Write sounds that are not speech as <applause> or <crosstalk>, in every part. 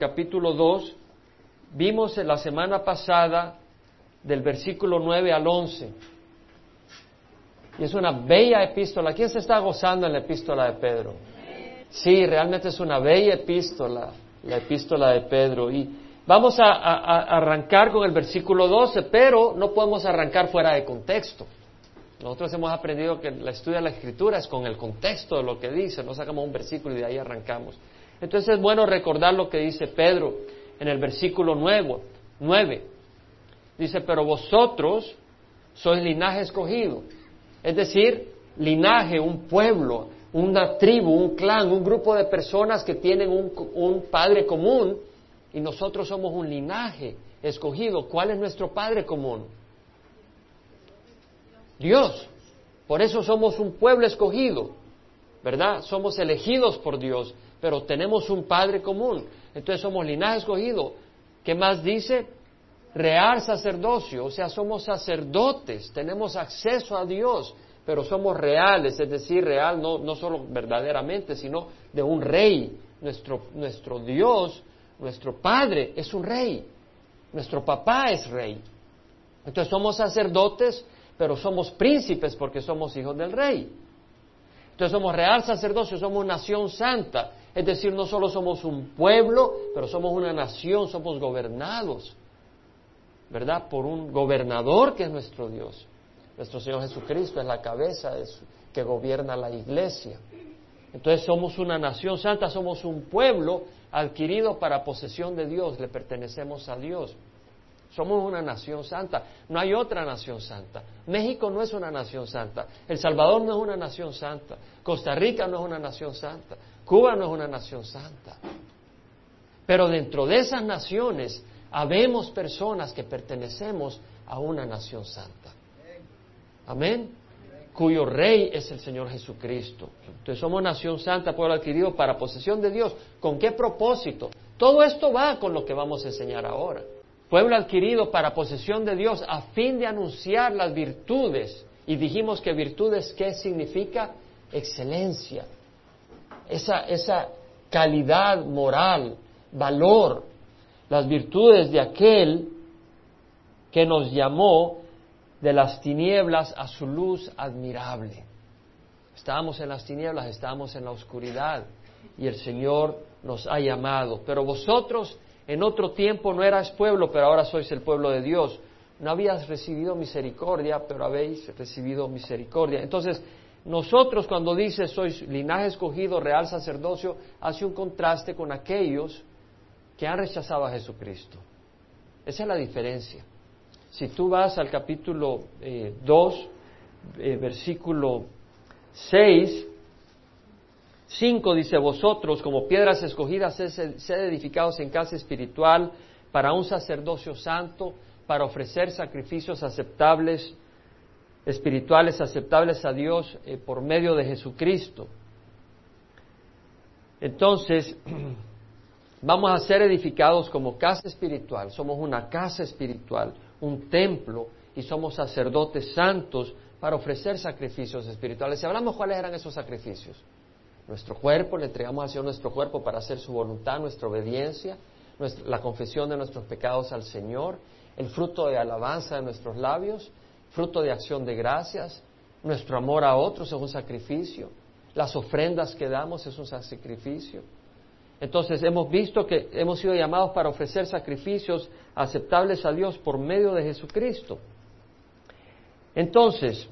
capítulo 2, vimos la semana pasada del versículo 9 al 11. Y es una bella epístola. ¿Quién se está gozando en la epístola de Pedro? Sí, realmente es una bella epístola, la epístola de Pedro. Y vamos a, arrancar con el versículo 12, pero no podemos arrancar fuera de contexto. Nosotros hemos aprendido que la estudia de la escritura es con el contexto de lo que dice, no sacamos un versículo y de ahí arrancamos. Entonces es bueno recordar lo que dice Pedro en el versículo 9. Dice, pero vosotros sois linaje escogido. Es decir, linaje, un pueblo, una tribu, un clan, un grupo de personas que tienen un, un padre común y nosotros somos un linaje escogido. ¿Cuál es nuestro padre común? Dios. Por eso somos un pueblo escogido, ¿verdad? Somos elegidos por Dios pero tenemos un Padre común. Entonces somos linaje escogido. ¿Qué más dice? Real sacerdocio, o sea, somos sacerdotes, tenemos acceso a Dios, pero somos reales, es decir, real no, no solo verdaderamente, sino de un rey. Nuestro, nuestro Dios, nuestro Padre es un rey, nuestro papá es rey. Entonces somos sacerdotes, pero somos príncipes porque somos hijos del rey. Entonces somos real sacerdocio, somos nación santa. Es decir, no solo somos un pueblo, pero somos una nación, somos gobernados, ¿verdad? Por un gobernador que es nuestro Dios. Nuestro Señor Jesucristo es la cabeza que gobierna la iglesia. Entonces somos una nación santa, somos un pueblo adquirido para posesión de Dios, le pertenecemos a Dios. Somos una nación santa, no hay otra nación santa. México no es una nación santa, El Salvador no es una nación santa, Costa Rica no es una nación santa, Cuba no es una nación santa. Pero dentro de esas naciones habemos personas que pertenecemos a una nación santa. Amén. Cuyo rey es el Señor Jesucristo. Entonces somos nación santa, pueblo adquirido para posesión de Dios. ¿Con qué propósito? Todo esto va con lo que vamos a enseñar ahora. Pueblo adquirido para posesión de Dios a fin de anunciar las virtudes. Y dijimos que virtudes, ¿qué significa? Excelencia, esa, esa calidad moral, valor, las virtudes de aquel que nos llamó de las tinieblas a su luz admirable. Estábamos en las tinieblas, estábamos en la oscuridad y el Señor nos ha llamado. Pero vosotros en otro tiempo no erais pueblo, pero ahora sois el pueblo de Dios. No habías recibido misericordia, pero habéis recibido misericordia. Entonces, nosotros cuando dice sois linaje escogido, real sacerdocio, hace un contraste con aquellos que han rechazado a Jesucristo. Esa es la diferencia. Si tú vas al capítulo 2, eh, eh, versículo 6, 5 dice, vosotros como piedras escogidas, sed edificados en casa espiritual para un sacerdocio santo, para ofrecer sacrificios aceptables espirituales aceptables a Dios eh, por medio de Jesucristo. Entonces, <clears throat> vamos a ser edificados como casa espiritual, somos una casa espiritual, un templo y somos sacerdotes santos para ofrecer sacrificios espirituales. Si hablamos cuáles eran esos sacrificios, nuestro cuerpo, le entregamos al Señor nuestro cuerpo para hacer su voluntad, nuestra obediencia, la confesión de nuestros pecados al Señor, el fruto de alabanza de nuestros labios, fruto de acción de gracias, nuestro amor a otros es un sacrificio, las ofrendas que damos es un sacrificio. Entonces hemos visto que hemos sido llamados para ofrecer sacrificios aceptables a Dios por medio de Jesucristo. Entonces,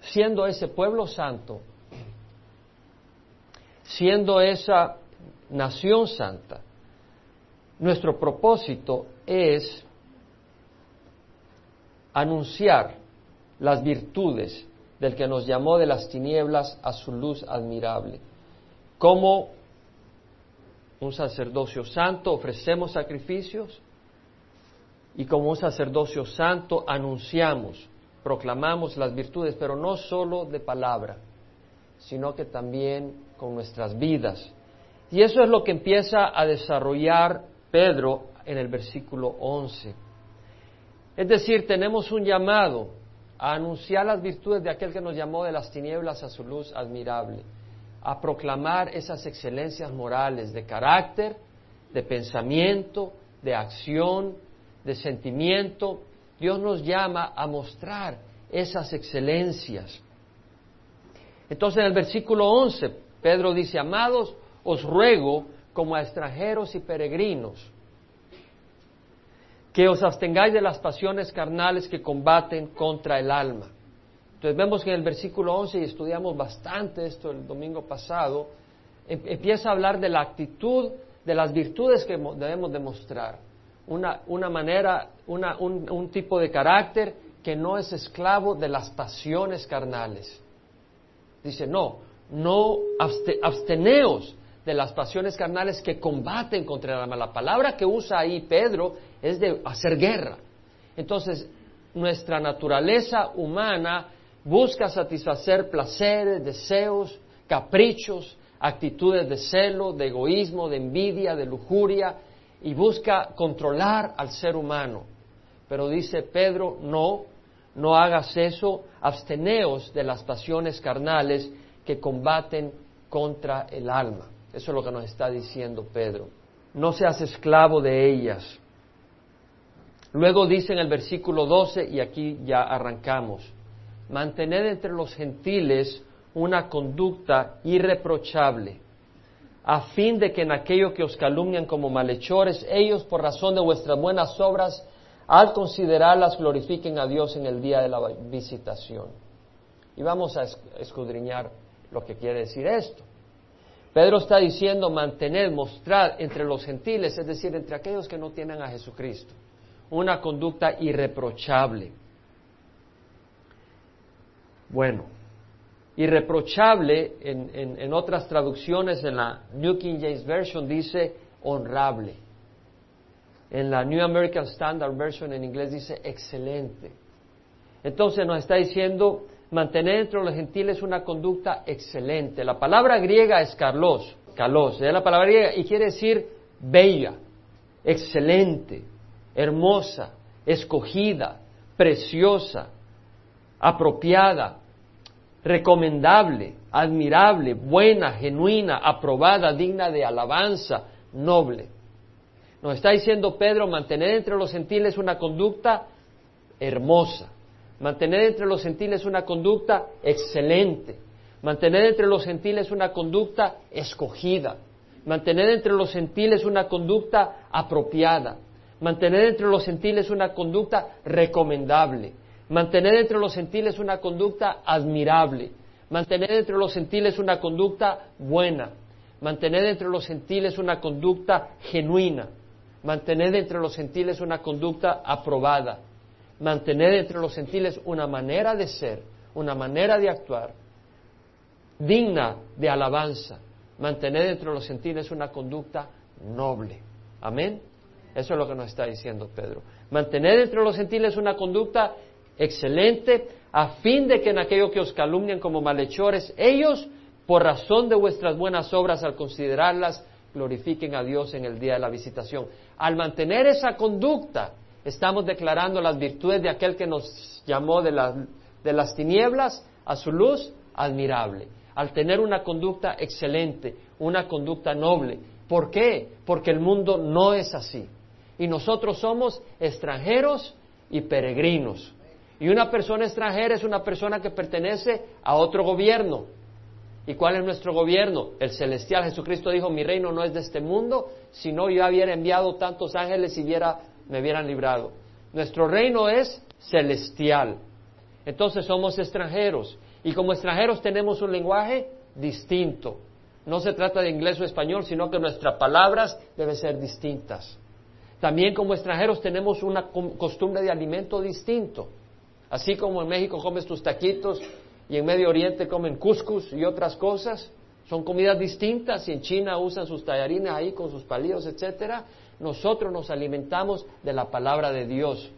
siendo ese pueblo santo, siendo esa nación santa, nuestro propósito es anunciar las virtudes del que nos llamó de las tinieblas a su luz admirable. Como un sacerdocio santo ofrecemos sacrificios y como un sacerdocio santo anunciamos, proclamamos las virtudes, pero no solo de palabra, sino que también con nuestras vidas. Y eso es lo que empieza a desarrollar Pedro en el versículo 11. Es decir, tenemos un llamado a anunciar las virtudes de aquel que nos llamó de las tinieblas a su luz admirable, a proclamar esas excelencias morales de carácter de pensamiento, de acción, de sentimiento. Dios nos llama a mostrar esas excelencias. Entonces en el versículo 11, Pedro dice, amados, os ruego como a extranjeros y peregrinos, que os abstengáis de las pasiones carnales que combaten contra el alma. Entonces vemos que en el versículo 11, y estudiamos bastante esto el domingo pasado, em, empieza a hablar de la actitud, de las virtudes que debemos demostrar. Una, una manera, una, un, un tipo de carácter que no es esclavo de las pasiones carnales. Dice, no, no absteneos de las pasiones carnales que combaten contra el alma. La palabra que usa ahí Pedro es de hacer guerra. Entonces, nuestra naturaleza humana busca satisfacer placeres, deseos, caprichos, actitudes de celo, de egoísmo, de envidia, de lujuria, y busca controlar al ser humano. Pero dice Pedro, no, no hagas eso, absteneos de las pasiones carnales que combaten contra el alma. Eso es lo que nos está diciendo Pedro. No seas esclavo de ellas. Luego dice en el versículo 12, y aquí ya arrancamos, mantened entre los gentiles una conducta irreprochable, a fin de que en aquello que os calumnian como malhechores, ellos por razón de vuestras buenas obras, al considerarlas, glorifiquen a Dios en el día de la visitación. Y vamos a escudriñar lo que quiere decir esto. Pedro está diciendo mantener, mostrar entre los gentiles, es decir, entre aquellos que no tienen a Jesucristo, una conducta irreprochable. Bueno, irreprochable en, en, otras traducciones, en la New King James Version dice honrable. En la New American Standard Version en inglés dice excelente. Entonces nos está diciendo mantener entre los gentiles una conducta excelente. La palabra griega es carlos, calos, es la palabra griega y quiere decir bella, excelente, hermosa, escogida, preciosa, apropiada, recomendable, admirable, buena, genuina, aprobada, digna de alabanza, noble. Nos está diciendo Pedro, mantener entre los gentiles una conducta hermosa, Mantener entre los gentiles una conducta excelente. Mantener entre los gentiles una conducta escogida. Mantener entre los gentiles una conducta apropiada. Mantener entre los gentiles una conducta recomendable. Mantener entre los gentiles una conducta admirable. Mantener entre los gentiles una conducta buena. Mantener entre los gentiles una conducta genuina. Mantener entre los gentiles una conducta aprobada mantener entre los gentiles una manera de ser, una manera de actuar digna de alabanza, mantener entre los gentiles una conducta noble. Amén. Eso es lo que nos está diciendo Pedro. Mantener entre los gentiles una conducta excelente a fin de que en aquello que os calumnian como malhechores, ellos, por razón de vuestras buenas obras, al considerarlas, glorifiquen a Dios en el día de la visitación. Al mantener esa conducta, estamos declarando las virtudes de aquel que nos llamó de, las tinieblas a su luz admirable, al tener una conducta excelente, una conducta noble. ¿Por qué? Porque el mundo no es así. Y nosotros somos extranjeros y peregrinos. Y una persona extranjera es una persona que pertenece a otro gobierno. ¿Y cuál es nuestro gobierno? El celestial. Jesucristo dijo, mi reino no es de este mundo, sino yo hubiera enviado tantos ángeles y hubiera me hubieran librado. Nuestro reino es celestial. Entonces somos extranjeros. Y como extranjeros tenemos un lenguaje distinto. No se trata de inglés o español, sino que nuestras palabras deben ser distintas. También como extranjeros tenemos una costumbre de alimento distinto. Así como en México comes tus taquitos y en Medio Oriente comen cuscus y otras cosas, son comidas distintas y en China usan sus tallarines ahí con sus palillos, etcétera. Nosotros nos alimentamos de la palabra de Dios.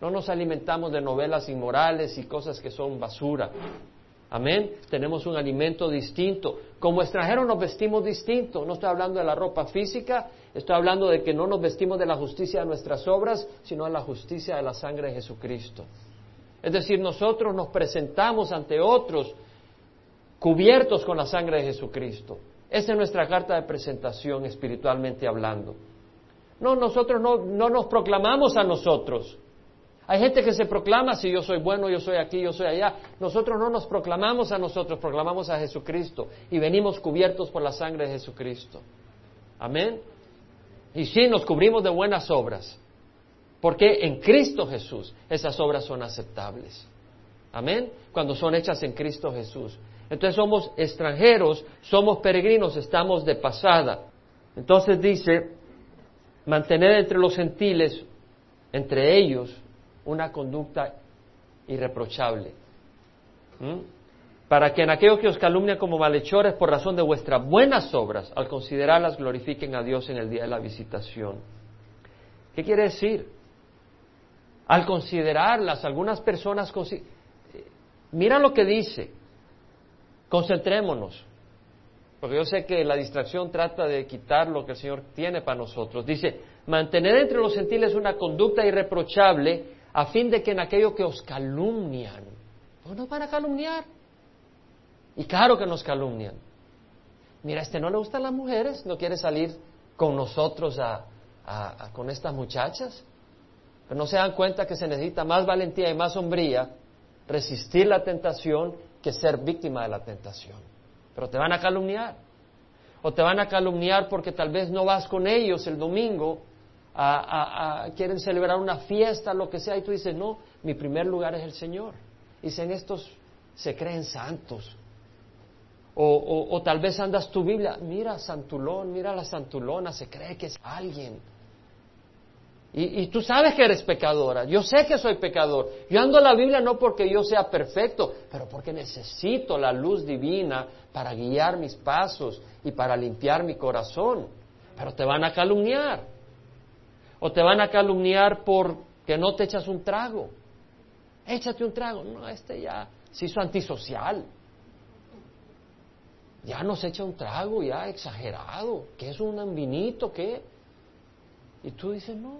No nos alimentamos de novelas inmorales y cosas que son basura. Amén. Tenemos un alimento distinto. Como extranjeros nos vestimos distinto. No estoy hablando de la ropa física, estoy hablando de que no nos vestimos de la justicia de nuestras obras, sino de la justicia de la sangre de Jesucristo. Es decir, nosotros nos presentamos ante otros cubiertos con la sangre de Jesucristo. Esa es nuestra carta de presentación espiritualmente hablando. No, nosotros no, no nos proclamamos a nosotros. Hay gente que se proclama si yo soy bueno, yo soy aquí, yo soy allá. Nosotros no nos proclamamos a nosotros, proclamamos a Jesucristo y venimos cubiertos por la sangre de Jesucristo. Amén. Y sí, nos cubrimos de buenas obras, porque en Cristo Jesús esas obras son aceptables. Amén. Cuando son hechas en Cristo Jesús. Entonces somos extranjeros, somos peregrinos, estamos de pasada. Entonces dice, mantener entre los gentiles, entre ellos, una conducta irreprochable. ¿Mm? Para que en aquellos que os calumnian como malhechores por razón de vuestras buenas obras, al considerarlas, glorifiquen a Dios en el día de la visitación. ¿Qué quiere decir? Al considerarlas, algunas personas... Mira lo que dice. Concentrémonos. Porque yo sé que la distracción trata de quitar lo que el Señor tiene para nosotros. Dice, mantener entre los gentiles una conducta irreprochable a fin de que en aquello que os calumnian, pues nos van a calumniar. Y claro que nos calumnian. Mira, este no le gustan las mujeres, no quiere salir con nosotros a, con estas muchachas. Pero no se dan cuenta que se necesita más valentía y más sombría resistir la tentación que ser víctima de la tentación. Pero te van a calumniar. O te van a calumniar porque tal vez no vas con ellos el domingo a, quieren celebrar una fiesta, lo que sea, y tú dices, no, mi primer lugar es el Señor. Dicen, estos se creen santos. O, o, tal vez andas tu Biblia, mira Santulón, mira la Santulona, se cree que es alguien. Y, y, tú sabes que eres pecadora. Yo sé que soy pecador. Yo ando en la Biblia no porque yo sea perfecto, pero porque necesito la luz divina para guiar mis pasos y para limpiar mi corazón. Pero te van a calumniar. O te van a calumniar porque no te echas un trago. Échate un trago. No, este ya se hizo antisocial. Ya no se echa un trago, ya exagerado. ¿Qué es un vinito? ¿Qué? Y tú dices, no.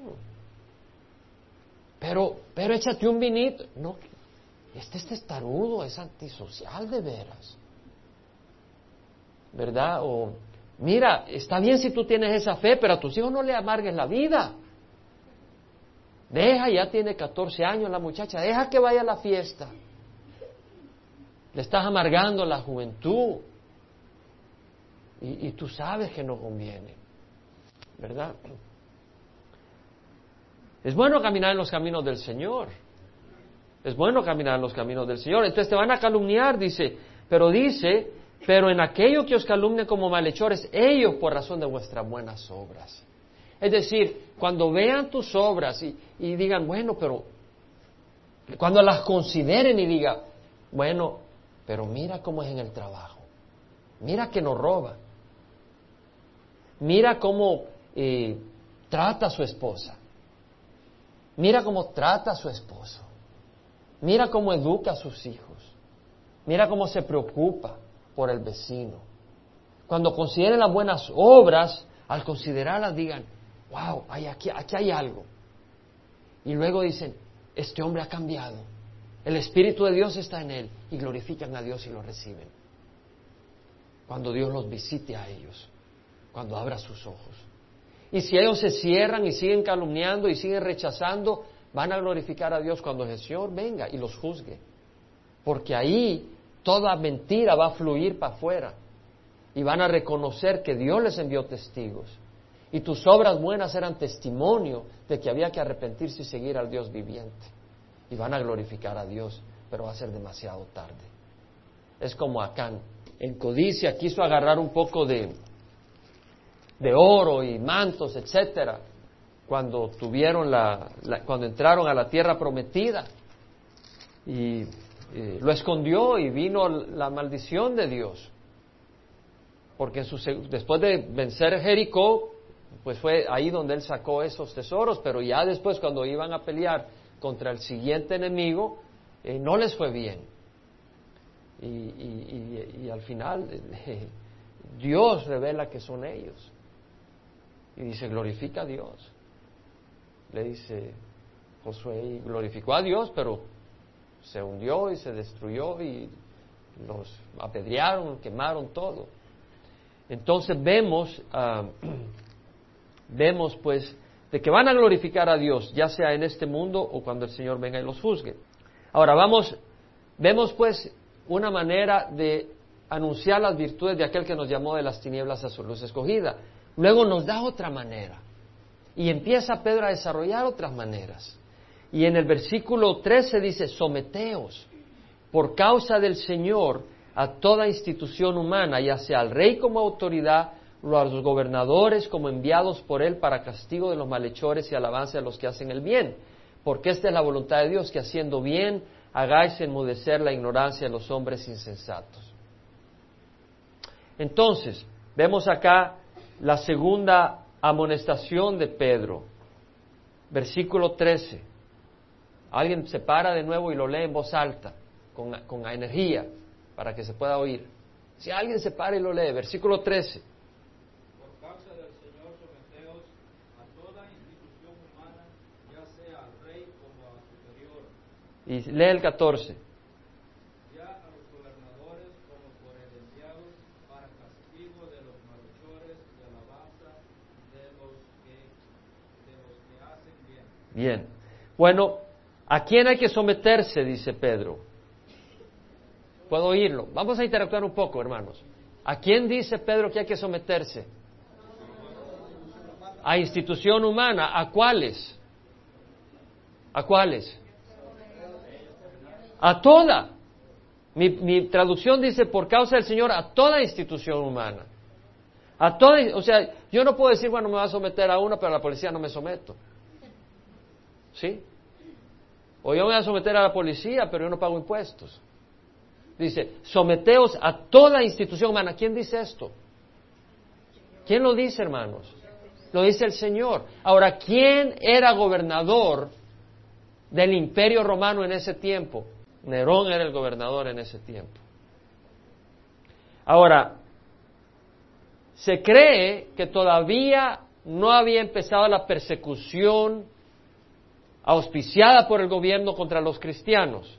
Pero, pero échate un vinito. No, este es testarudo, es antisocial de veras. ¿Verdad? O, mira, está bien si tú tienes esa fe, pero a tus hijos no le amargues la vida. Deja, ya tiene 14 años la muchacha, deja que vaya a la fiesta. Le estás amargando la juventud. Y, tú sabes que no conviene. ¿Verdad? Es bueno caminar en los caminos del Señor. Es bueno caminar en los caminos del Señor. Entonces te van a calumniar, dice, pero dice, pero en aquello que os calumnen como malhechores, ellos por razón de vuestras buenas obras. Es decir, cuando vean tus obras y, digan, bueno, pero cuando las consideren y digan, bueno, pero mira cómo es en el trabajo, mira que no roba, mira cómo eh, trata a su esposa, mira cómo trata a su esposo, mira cómo educa a sus hijos, mira cómo se preocupa por el vecino. Cuando consideren las buenas obras, al considerarlas digan, wow, aquí, aquí hay algo. Y luego dicen, este hombre ha cambiado. El Espíritu de Dios está en él y glorifican a Dios y lo reciben. Cuando Dios los visite a ellos, cuando abra sus ojos. Y si ellos se cierran y siguen calumniando y siguen rechazando, van a glorificar a Dios cuando el Señor venga y los juzgue. Porque ahí toda mentira va a fluir para afuera y van a reconocer que Dios les envió testigos y tus obras buenas eran testimonio de que había que arrepentirse y seguir al Dios viviente. Y van a glorificar a Dios, pero va a ser demasiado tarde. Es como Acán. En codicia quiso agarrar un poco de, de oro y mantos, etcétera, cuando tuvieron la, cuando entraron a la tierra prometida. Y eh, lo escondió y vino la maldición de Dios. Porque después de vencer Jericó, pues fue ahí donde él sacó esos tesoros, pero ya después cuando iban a pelear contra el siguiente enemigo, eh, no les fue bien. Y, al final <laughs> Dios revela que son ellos. Y dice, glorifica a Dios. Le dice Josué, y glorificó a Dios, pero se hundió y se destruyó y los apedrearon, quemaron todo. Entonces vemos, ah, <clears throat> vemos pues de que van a glorificar a Dios, ya sea en este mundo o cuando el Señor venga y los juzgue. Ahora vamos, vemos pues una manera de anunciar las virtudes de aquel que nos llamó de las tinieblas a su luz escogida. Luego nos da otra manera. Y empieza Pedro a desarrollar otras maneras. Y en el versículo 13 dice, someteos por causa del Señor a toda institución humana, ya sea al rey como autoridad, o a los gobernadores como enviados por él para castigo de los malhechores y alabanza de los que hacen el bien. Porque esta es la voluntad de Dios, que haciendo bien hagáis enmudecer la ignorancia de los hombres insensatos. Entonces, vemos acá la segunda amonestación de Pedro, versículo 13. Alguien se para de nuevo y lo lee en voz alta, con, con energía, para que se pueda oír. Si alguien se para y lo lee, versículo 13. y lee el 14. Bien. Bueno, ¿a quién hay que someterse? Dice Pedro. Puedo oírlo. Vamos a interactuar un poco, hermanos. ¿A quién dice Pedro que hay que someterse? A institución humana. ¿A cuáles? ¿A cuáles? A toda. Mi, mi traducción dice por causa del Señor a toda institución humana. A toda, o sea, yo no puedo decir, bueno, me voy a someter a una, pero a la policía no me someto. ¿Sí? O yo me voy a someter a la policía, pero yo no pago impuestos. Dice, someteos a toda institución humana. ¿Quién dice esto? ¿Quién lo dice, hermanos? Lo dice el Señor. Ahora, ¿quién era gobernador del imperio romano en ese tiempo? Nerón era el gobernador en ese tiempo. Ahora, se cree que todavía no había empezado la persecución auspiciada por el gobierno contra los cristianos,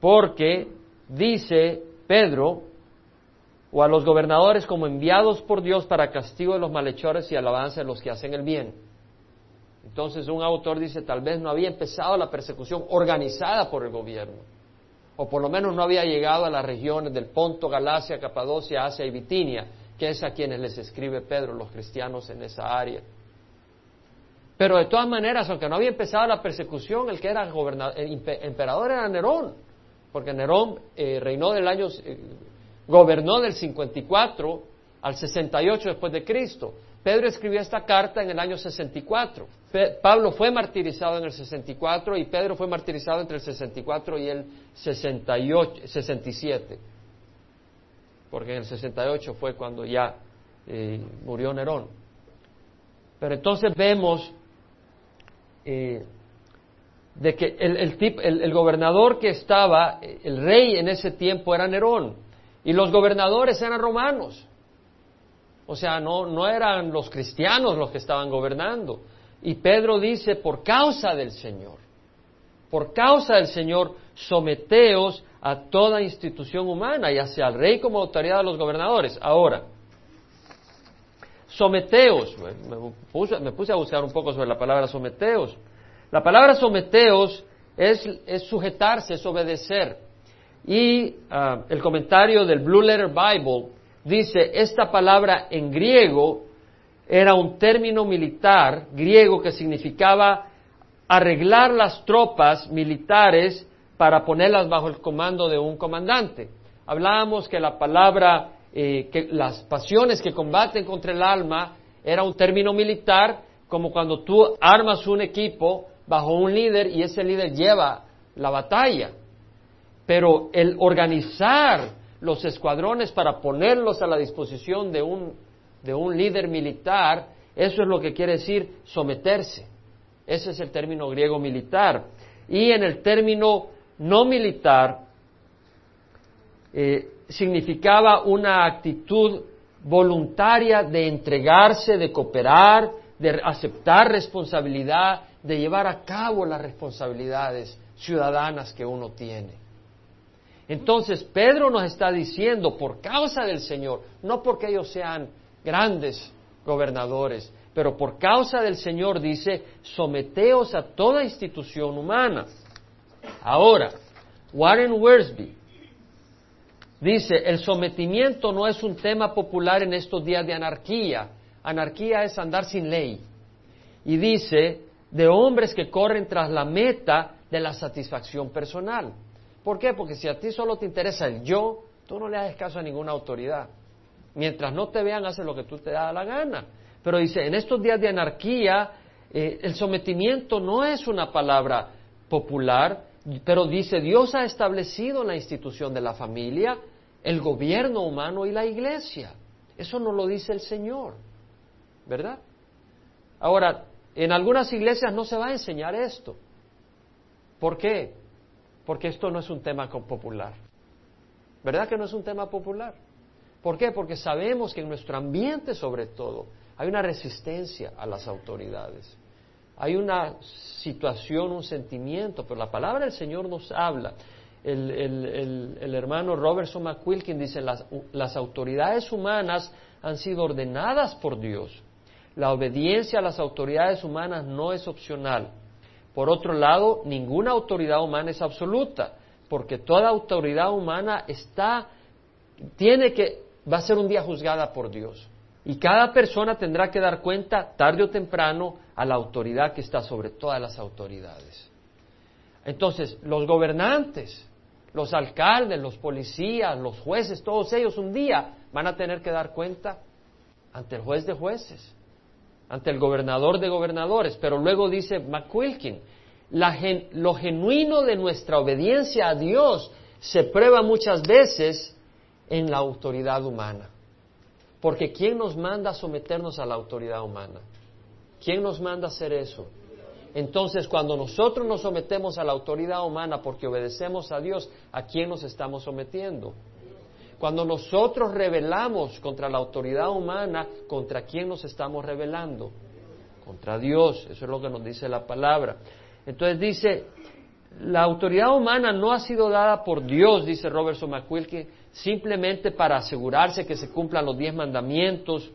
porque dice Pedro, o a los gobernadores como enviados por Dios para castigo de los malhechores y alabanza de los que hacen el bien. Entonces un autor dice, tal vez no había empezado la persecución organizada por el gobierno, o por lo menos no había llegado a las regiones del Ponto, Galacia, Capadocia, Asia y Bitinia, que es a quienes les escribe Pedro, los cristianos en esa área. Pero de todas maneras, aunque no había empezado la persecución, el que era el emperador era Nerón, porque Nerón eh, reinó del año, eh, gobernó del 54 al 68 después de Cristo. Pedro escribió esta carta en el año 64. Pe Pablo fue martirizado en el 64 y Pedro fue martirizado entre el 64 y el 68, 67. Porque en el 68 fue cuando ya eh, murió Nerón. Pero entonces vemos eh, de que el, el, tip, el, gobernador que estaba, el rey en ese tiempo era Nerón, y los gobernadores eran romanos. O sea, no, no eran los cristianos los que estaban gobernando. Y Pedro dice, por causa del Señor, por causa del Señor, someteos a toda institución humana, ya sea al rey como autoridad de los gobernadores. Ahora, someteos, me puse, a buscar un poco sobre la palabra someteos. La palabra someteos es, sujetarse, es obedecer. Y uh, el comentario del Blue Letter Bible dice, esta palabra en griego era un término militar griego que significaba arreglar las tropas militares para ponerlas bajo el comando de un comandante. Hablábamos que la palabra, eh, que las pasiones que combaten contra el alma era un término militar, como cuando tú armas un equipo bajo un líder y ese líder lleva la batalla. Pero el organizar los escuadrones para ponerlos a la disposición de un, de un líder militar, eso es lo que quiere decir someterse. Ese es el término griego militar. Y en el término no militar, eh, significaba una actitud voluntaria de entregarse, de cooperar, de aceptar responsabilidad, de llevar a cabo las responsabilidades ciudadanas que uno tiene. Entonces Pedro nos está diciendo, por causa del Señor, no porque ellos sean grandes gobernadores, pero por causa del Señor dice, someteos a toda institución humana. Ahora, Warren Worsby dice, el sometimiento no es un tema popular en estos días de anarquía. Anarquía es andar sin ley. Y dice, de hombres que corren tras la meta de la satisfacción personal. ¿Por qué? Porque si a ti solo te interesa el yo, tú no le haces caso a ninguna autoridad. Mientras no te vean, haces lo que tú te da la gana. Pero dice, en estos días de anarquía, eh, el sometimiento no es una palabra popular, pero dice, Dios ha establecido la institución de la familia, el gobierno humano y la iglesia. Eso no lo dice el Señor, ¿verdad? Ahora, en algunas iglesias no se va a enseñar esto. ¿Por qué? Porque esto no es un tema popular. ¿Verdad que no es un tema popular? ¿Por qué? Porque sabemos que en nuestro ambiente, sobre todo, hay una resistencia a las autoridades. Hay una situación, un sentimiento, pero la palabra del Señor nos habla. El, hermano Robertson McQuilkin dice, las, las autoridades humanas han sido ordenadas por Dios. La obediencia a las autoridades humanas no es opcional. Por otro lado, ninguna autoridad humana es absoluta, porque toda autoridad humana está, tiene que, va a ser un día juzgada por Dios. Y cada persona tendrá que dar cuenta tarde o temprano a la autoridad que está sobre todas las autoridades. Entonces, los gobernantes, los alcaldes, los policías, los jueces, todos ellos un día van a tener que dar cuenta ante el juez de jueces, ante el gobernador de gobernadores. Pero luego dice McQuilkin, lo genuino de nuestra obediencia a Dios se prueba muchas veces en la autoridad humana. Porque ¿quién nos manda a someternos a la autoridad humana? ¿Quién nos manda a hacer eso? Entonces, cuando nosotros nos sometemos a la autoridad humana porque obedecemos a Dios, ¿a quién nos estamos sometiendo? Cuando nosotros rebelamos contra la autoridad humana, ¿contra quién nos estamos rebelando? Contra Dios. Eso es lo que nos dice la palabra. Entonces dice, la autoridad humana no ha sido dada por Dios, dice Robertson McQuilkin, simplemente para asegurarse que se cumplan los diez mandamientos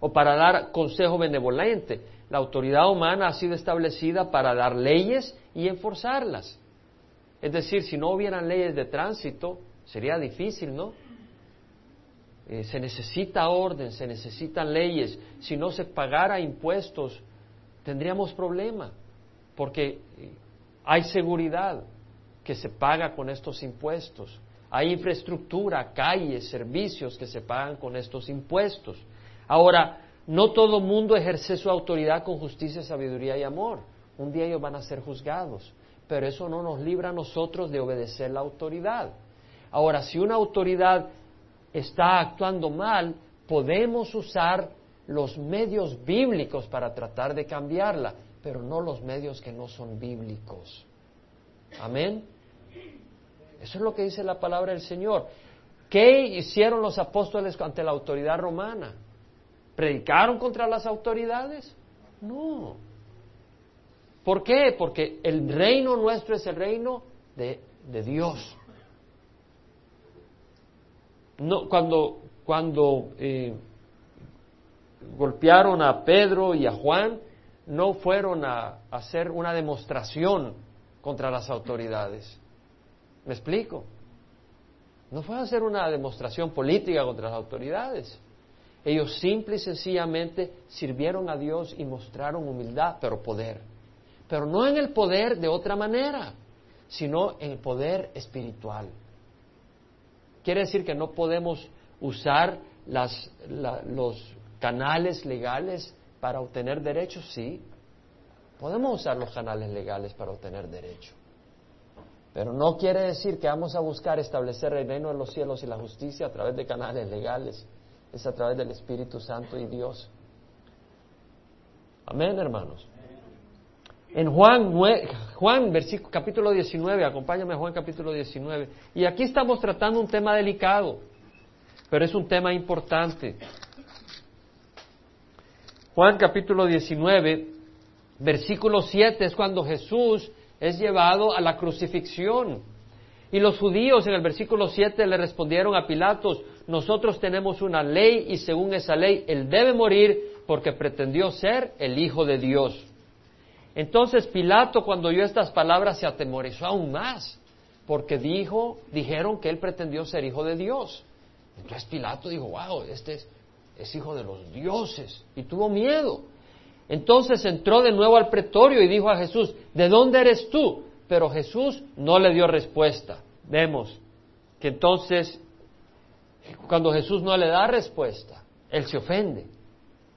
o para dar consejo benevolente. La autoridad humana ha sido establecida para dar leyes y enforzarlas. Es decir, si no hubieran leyes de tránsito, sería difícil, ¿no? Eh, se necesita orden, se necesitan leyes. Si no se pagara impuestos, tendríamos problema, porque eh, hay seguridad que se paga con estos impuestos. Hay infraestructura, calles, servicios que se pagan con estos impuestos. Ahora, no todo mundo ejerce su autoridad con justicia, sabiduría y amor. Un día ellos van a ser juzgados, pero eso no nos libra a nosotros de obedecer la autoridad. Ahora, si una autoridad está actuando mal, podemos usar los medios bíblicos para tratar de cambiarla, pero no los medios que no son bíblicos. Amén. Eso es lo que dice la palabra del Señor. ¿Qué hicieron los apóstoles ante la autoridad romana? ¿Predicaron contra las autoridades? No. ¿Por qué? Porque el reino nuestro es el reino de, Dios. No, cuando cuando eh, golpearon a Pedro y a Juan, no fueron a hacer una demostración contra las autoridades. ¿Me explico? No fue a hacer una demostración política contra las autoridades. Ellos simple y sencillamente sirvieron a Dios y mostraron humildad, pero poder. Pero no en el poder de otra manera, sino en el poder espiritual. Quiere decir que no podemos usar los canales legales para obtener derechos, sí. Podemos usar los canales legales para obtener derechos. Pero no quiere decir que vamos a buscar establecer el reino de los cielos y la justicia a través de canales legales. Es a través del Espíritu Santo y Dios. Amén, hermanos. En Juan, Juan versículo, capítulo 19, acompáñame Juan capítulo 19. Y aquí estamos tratando un tema delicado, pero es un tema importante. Juan capítulo 19, versículo 7 es cuando Jesús es llevado a la crucifixión. Y los judíos en el versículo 7 le respondieron a Pilatos, nosotros tenemos una ley y según esa ley él debe morir porque pretendió ser el Hijo de Dios. Entonces Pilato cuando oyó estas palabras se atemorizó aún más porque dijo, dijeron que él pretendió ser hijo de Dios. Entonces Pilato dijo, wow, este es, es hijo de los dioses y tuvo miedo. Entonces entró de nuevo al pretorio y dijo a Jesús, ¿de dónde eres tú? Pero Jesús no le dio respuesta. Vemos que entonces, cuando Jesús no le da respuesta, él se ofende.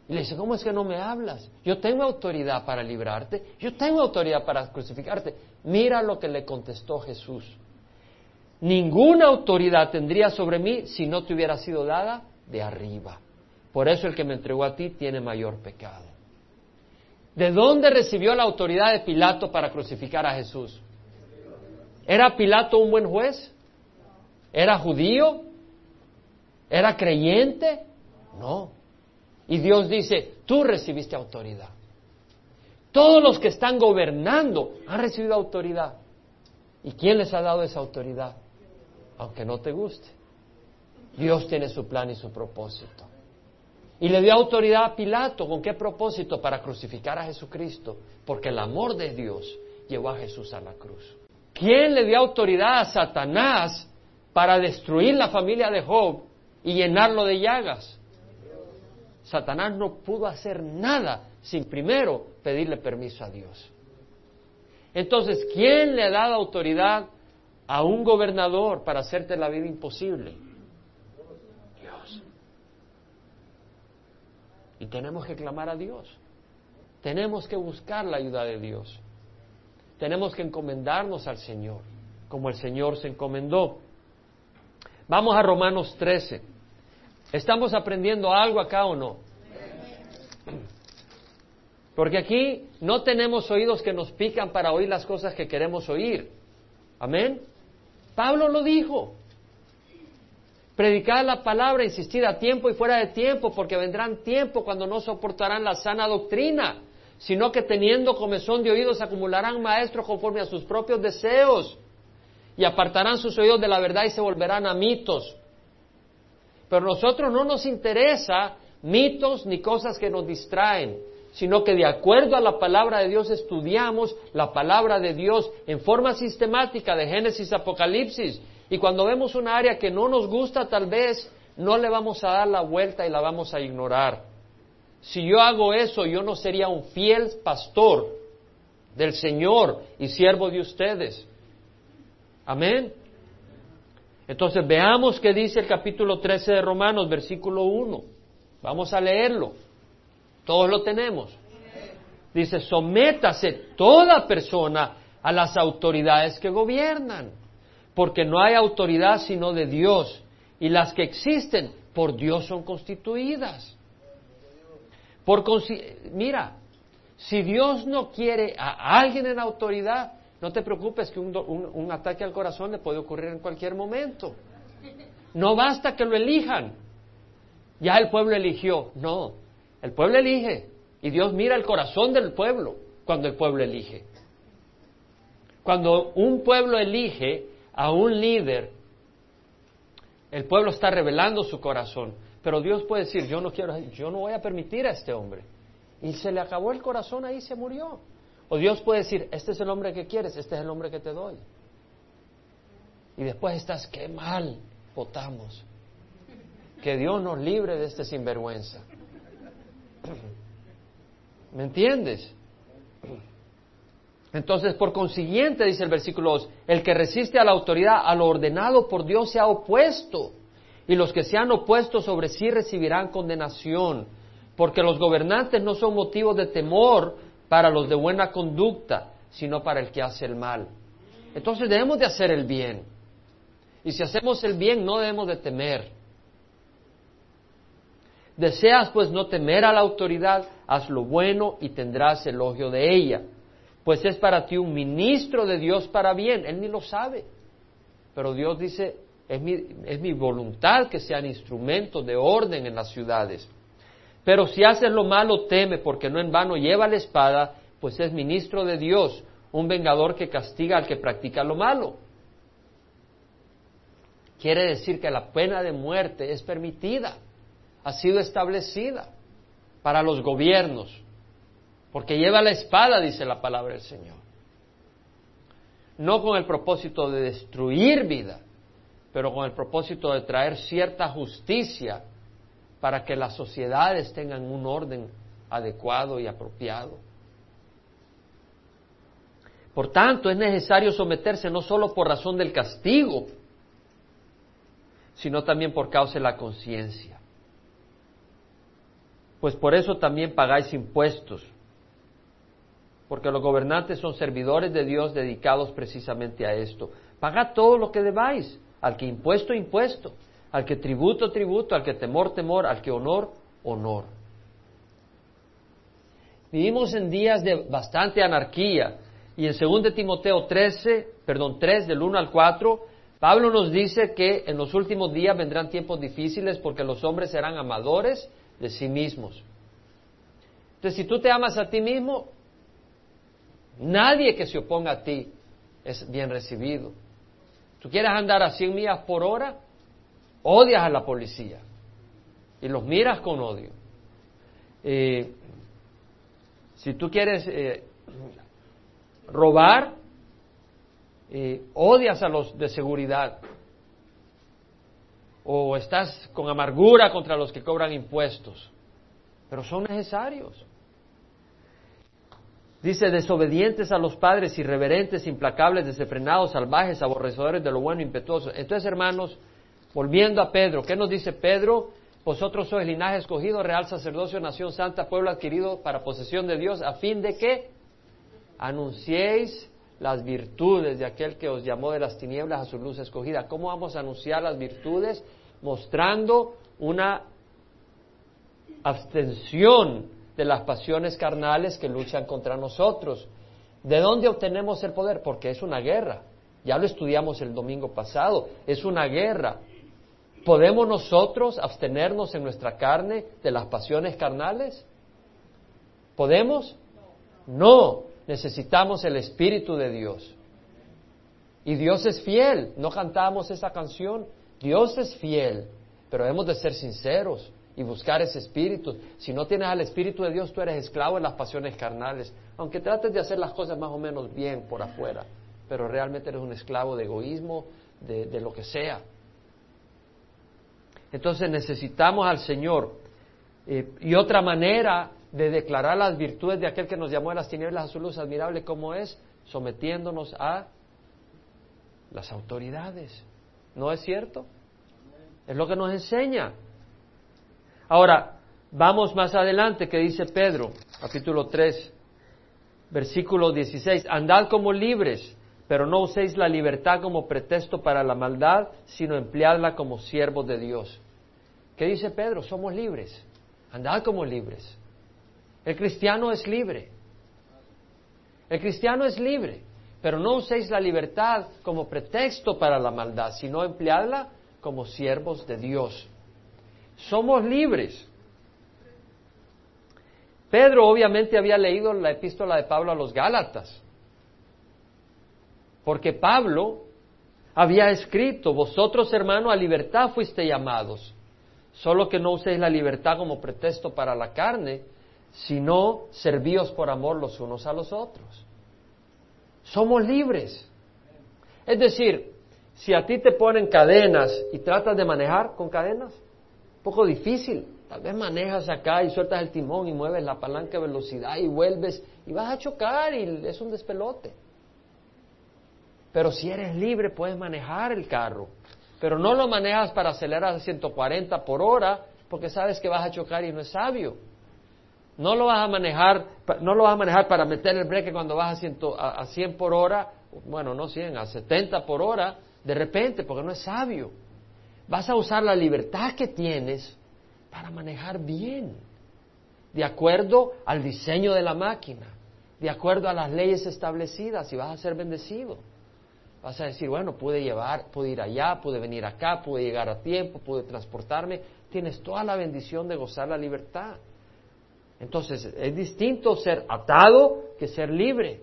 Y le dice, ¿cómo es que no me hablas? Yo tengo autoridad para librarte, yo tengo autoridad para crucificarte. Mira lo que le contestó Jesús. Ninguna autoridad tendría sobre mí si no te hubiera sido dada de arriba. Por eso el que me entregó a ti tiene mayor pecado. ¿De dónde recibió la autoridad de Pilato para crucificar a Jesús? ¿Era Pilato un buen juez? ¿Era judío? ¿Era creyente? No. Y Dios dice, tú recibiste autoridad. Todos los que están gobernando han recibido autoridad. ¿Y quién les ha dado esa autoridad? Aunque no te guste. Dios tiene su plan y su propósito. Y le dio autoridad a Pilato. ¿Con qué propósito? Para crucificar a Jesucristo. Porque el amor de Dios llevó a Jesús a la cruz. ¿Quién le dio autoridad a Satanás para destruir la familia de Job y llenarlo de llagas? Satanás no pudo hacer nada sin primero pedirle permiso a Dios. Entonces, ¿quién le ha dado autoridad a un gobernador para hacerte la vida imposible? Dios. Y tenemos que clamar a Dios. Tenemos que buscar la ayuda de Dios. Tenemos que encomendarnos al Señor, como el Señor se encomendó. Vamos a Romanos 13. ¿Estamos aprendiendo algo acá o no? Porque aquí no tenemos oídos que nos pican para oír las cosas que queremos oír. Amén. Pablo lo dijo. Predicad la palabra, insistir a tiempo y fuera de tiempo, porque vendrán tiempo cuando no soportarán la sana doctrina sino que teniendo comezón de oídos acumularán maestros conforme a sus propios deseos y apartarán sus oídos de la verdad y se volverán a mitos. Pero a nosotros no nos interesa mitos ni cosas que nos distraen, sino que de acuerdo a la palabra de Dios estudiamos la palabra de Dios en forma sistemática de Génesis Apocalipsis. Y cuando vemos una área que no nos gusta, tal vez no le vamos a dar la vuelta y la vamos a ignorar. Si yo hago eso, yo no sería un fiel pastor del Señor y siervo de ustedes. Amén. Entonces veamos qué dice el capítulo 13 de Romanos, versículo 1. Vamos a leerlo. Todos lo tenemos. Dice, sométase toda persona a las autoridades que gobiernan, porque no hay autoridad sino de Dios, y las que existen por Dios son constituidas. Por mira, si Dios no quiere a alguien en autoridad, no te preocupes que un, un, ataque al corazón le puede ocurrir en cualquier momento. No basta que lo elijan. Ya el pueblo eligió. No, el pueblo elige. Y Dios mira el corazón del pueblo cuando el pueblo elige. Cuando un pueblo elige a un líder, el pueblo está revelando su corazón. Pero Dios puede decir, yo no quiero, yo no voy a permitir a este hombre. Y se le acabó el corazón ahí, se murió. O Dios puede decir, este es el hombre que quieres, este es el hombre que te doy. Y después estás, qué mal votamos. Que Dios nos libre de este sinvergüenza. ¿Me entiendes? Entonces, por consiguiente, dice el versículo 2, el que resiste a la autoridad, a lo ordenado por Dios, se ha opuesto y los que se han opuesto sobre sí recibirán condenación, porque los gobernantes no son motivos de temor para los de buena conducta, sino para el que hace el mal. Entonces debemos de hacer el bien. Y si hacemos el bien, no debemos de temer. Deseas pues no temer a la autoridad, haz lo bueno y tendrás elogio de ella, pues es para ti un ministro de Dios para bien. Él ni lo sabe. Pero Dios dice, es mi, voluntad que sean instrumentos de orden en las ciudades. Pero si haces lo malo, teme, porque no en vano lleva la espada, pues es ministro de Dios, un vengador que castiga al que practica lo malo. quiere decir que la pena de muerte es permitida, ha sido establecida para los gobiernos, porque lleva la espada, dice la palabra del Señor. No con el propósito de destruir vida, pero con el propósito de traer cierta justicia para que las sociedades tengan un orden adecuado y apropiado. Por tanto, es necesario someterse no solo por razón del castigo, sino también por causa de la conciencia. Pues por eso también pagáis impuestos, porque los gobernantes son servidores de Dios dedicados precisamente a esto. Pagad todo lo que debáis, al que impuesto, impuesto, al que tributo, tributo, al que temor, temor, al que honor, honor. Vivimos en días de bastante anarquía y en 2 Timoteo 13, perdón, 3 del 1 al 4, Pablo nos dice que en los últimos días vendrán tiempos difíciles porque los hombres serán amadores de sí mismos. Entonces, si tú te amas a ti mismo, nadie que se oponga a ti es bien recibido. Tú quieres andar a 100 millas por hora, odias a la policía y los miras con odio. Eh, si tú quieres eh, robar, eh, odias a los de seguridad o estás con amargura contra los que cobran impuestos, pero son necesarios. Dice, desobedientes a los padres, irreverentes, implacables, desenfrenados, salvajes, aborrecedores de lo bueno, impetuoso. Entonces, hermanos, volviendo a Pedro, ¿qué nos dice Pedro? Vosotros sois linaje escogido, real sacerdocio, nación santa, pueblo adquirido para posesión de Dios, a fin de que anunciéis las virtudes de aquel que os llamó de las tinieblas a su luz escogida. ¿Cómo vamos a anunciar las virtudes? Mostrando una abstención de las pasiones carnales que luchan contra nosotros. ¿De dónde obtenemos el poder? Porque es una guerra. Ya lo estudiamos el domingo pasado. Es una guerra. ¿Podemos nosotros abstenernos en nuestra carne de las pasiones carnales? ¿Podemos? No. Necesitamos el Espíritu de Dios. Y Dios es fiel. ¿No cantamos esa canción? Dios es fiel. Pero hemos de ser sinceros y buscar ese espíritu. Si no tienes al Espíritu de Dios, tú eres esclavo de las pasiones carnales. Aunque trates de hacer las cosas más o menos bien por afuera, pero realmente eres un esclavo de egoísmo, de, lo que sea. Entonces necesitamos al Señor. Eh, y otra manera de declarar las virtudes de aquel que nos llamó de las tinieblas a su luz admirable como es, sometiéndonos a las autoridades. ¿No es cierto? Es lo que nos enseña. Ahora, vamos más adelante, que dice Pedro, capítulo 3, versículo 16, andad como libres, pero no uséis la libertad como pretexto para la maldad, sino empleadla como siervos de Dios. ¿Qué dice Pedro? Somos libres. Andad como libres. El cristiano es libre. El cristiano es libre, pero no uséis la libertad como pretexto para la maldad, sino empleadla como siervos de Dios. Somos libres. Pedro obviamente había leído la epístola de Pablo a los Gálatas, porque Pablo había escrito, vosotros hermanos a libertad fuiste llamados, solo que no uséis la libertad como pretexto para la carne, sino servíos por amor los unos a los otros. Somos libres. Es decir, si a ti te ponen cadenas y tratas de manejar con cadenas, poco difícil. Tal vez manejas acá y sueltas el timón y mueves la palanca de velocidad y vuelves y vas a chocar y es un despelote. Pero si eres libre puedes manejar el carro. Pero no lo manejas para acelerar a 140 por hora porque sabes que vas a chocar y no es sabio. No lo vas a manejar, no lo vas a manejar para meter el breque cuando vas a 100, a 100 por hora, bueno, no 100, a 70 por hora, de repente, porque no es sabio. Vas a usar la libertad que tienes para manejar bien, de acuerdo al diseño de la máquina, de acuerdo a las leyes establecidas y vas a ser bendecido. Vas a decir, bueno, pude llevar, pude ir allá, pude venir acá, pude llegar a tiempo, pude transportarme. Tienes toda la bendición de gozar la libertad. Entonces, es distinto ser atado que ser libre.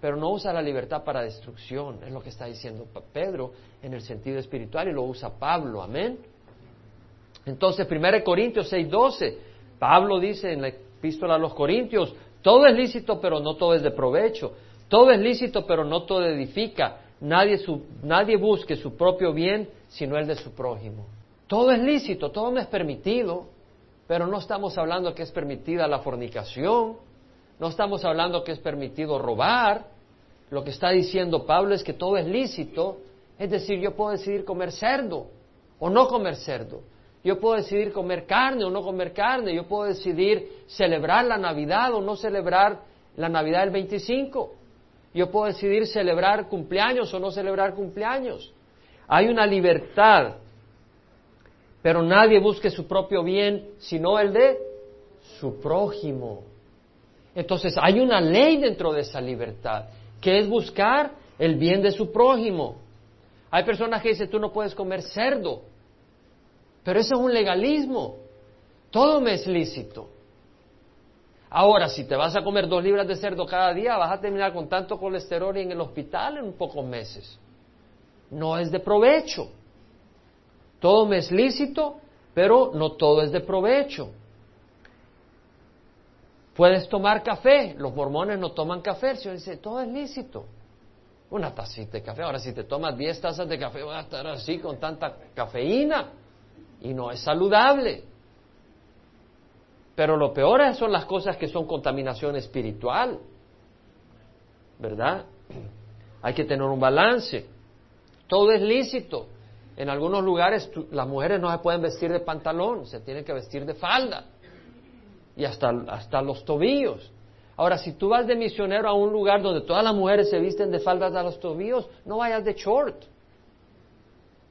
Pero no usa la libertad para destrucción, es lo que está diciendo Pedro en el sentido espiritual y lo usa Pablo, amén. Entonces, 1 Corintios 6:12, Pablo dice en la epístola a los Corintios, todo es lícito, pero no todo es de provecho, todo es lícito, pero no todo edifica, nadie, nadie busque su propio bien, sino el de su prójimo. Todo es lícito, todo me es permitido, pero no estamos hablando que es permitida la fornicación, no estamos hablando que es permitido robar. Lo que está diciendo Pablo es que todo es lícito, es decir, yo puedo decidir comer cerdo o no comer cerdo. Yo puedo decidir comer carne o no comer carne. Yo puedo decidir celebrar la Navidad o no celebrar la Navidad del 25. Yo puedo decidir celebrar cumpleaños o no celebrar cumpleaños. Hay una libertad pero nadie busque su propio bien, sino el de su prójimo. Entonces hay una ley dentro de esa libertad, que es buscar el bien de su prójimo. Hay personas que dicen, tú no puedes comer cerdo, pero eso es un legalismo. Todo me es lícito. Ahora, si te vas a comer dos libras de cerdo cada día, vas a terminar con tanto colesterol y en el hospital en pocos meses. No es de provecho. Todo me es lícito, pero no todo es de provecho. Puedes tomar café, los mormones no toman café, el Señor dice, todo es lícito. Una tacita de café, ahora si te tomas 10 tazas de café vas a estar así con tanta cafeína y no es saludable. Pero lo peor son las cosas que son contaminación espiritual, ¿verdad? <clears throat> Hay que tener un balance. Todo es lícito, en algunos lugares las mujeres no se pueden vestir de pantalón, se tienen que vestir de falda y hasta, hasta los tobillos. Ahora, si tú vas de misionero a un lugar donde todas las mujeres se visten de faldas a los tobillos, no vayas de short.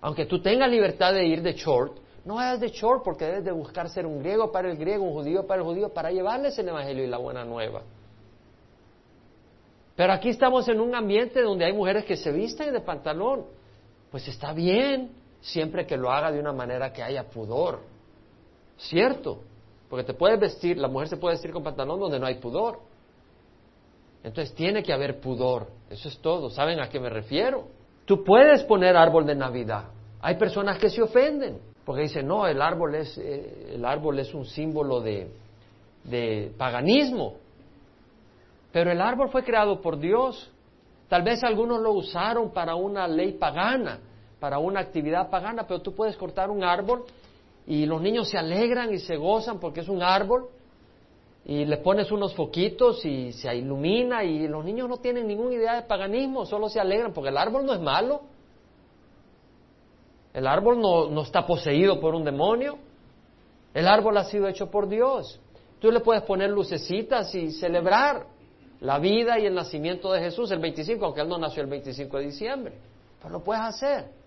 Aunque tú tengas libertad de ir de short, no vayas de short porque debes de buscar ser un griego para el griego, un judío para el judío, para llevarles el Evangelio y la buena nueva. Pero aquí estamos en un ambiente donde hay mujeres que se visten de pantalón pues está bien, siempre que lo haga de una manera que haya pudor. ¿Cierto? Porque te puedes vestir, la mujer se puede vestir con pantalón donde no hay pudor. Entonces tiene que haber pudor. Eso es todo. ¿Saben a qué me refiero? Tú puedes poner árbol de Navidad. Hay personas que se ofenden porque dicen, no, el árbol es, eh, el árbol es un símbolo de, de paganismo. Pero el árbol fue creado por Dios. Tal vez algunos lo usaron para una ley pagana, para una actividad pagana, pero tú puedes cortar un árbol y los niños se alegran y se gozan porque es un árbol y le pones unos foquitos y se ilumina y los niños no tienen ninguna idea de paganismo, solo se alegran porque el árbol no es malo. El árbol no, no está poseído por un demonio. El árbol ha sido hecho por Dios. Tú le puedes poner lucecitas y celebrar la vida y el nacimiento de Jesús el 25, aunque Él no nació el 25 de diciembre. Pero lo puedes hacer.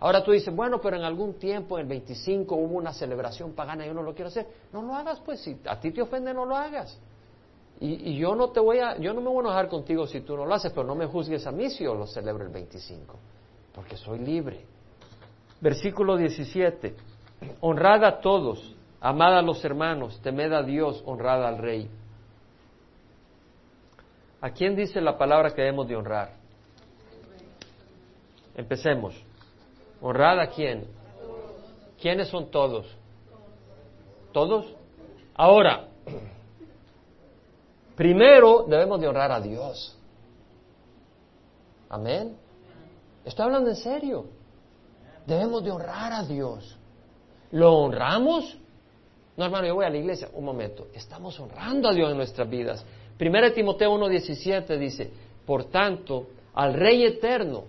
Ahora tú dices, bueno, pero en algún tiempo, en el 25, hubo una celebración pagana y yo no lo quiero hacer. No lo hagas, pues, si a ti te ofende, no lo hagas. Y, yo no te voy a, yo no me voy a enojar contigo si tú no lo haces, pero no me juzgues a mí si yo lo celebro el 25, porque soy libre. Versículo 17. Honrad a todos, amad a los hermanos, temed a Dios, honrad al Rey. ¿A quién dice la palabra que debemos de honrar? Empecemos. ¿Honrar a quién? ¿Quiénes son todos? ¿Todos? Ahora, primero debemos de honrar a Dios. Amén. Estoy hablando en serio. Debemos de honrar a Dios. ¿Lo honramos? No, hermano, yo voy a la iglesia. Un momento. Estamos honrando a Dios en nuestras vidas. Primera Timoteo 1.17 dice, por tanto, al Rey eterno,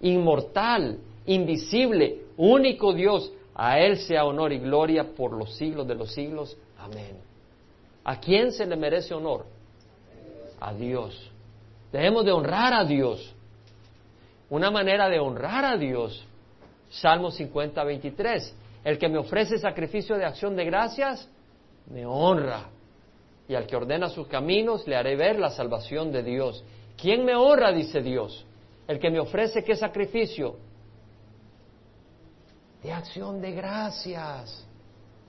inmortal, invisible, único Dios, a Él sea honor y gloria por los siglos de los siglos. Amén. ¿A quién se le merece honor? A Dios. Debemos de honrar a Dios. Una manera de honrar a Dios, Salmo 50, 23. El que me ofrece sacrificio de acción de gracias, me honra y al que ordena sus caminos le haré ver la salvación de Dios. ¿Quién me honra? dice Dios. El que me ofrece qué sacrificio? De acción de gracias.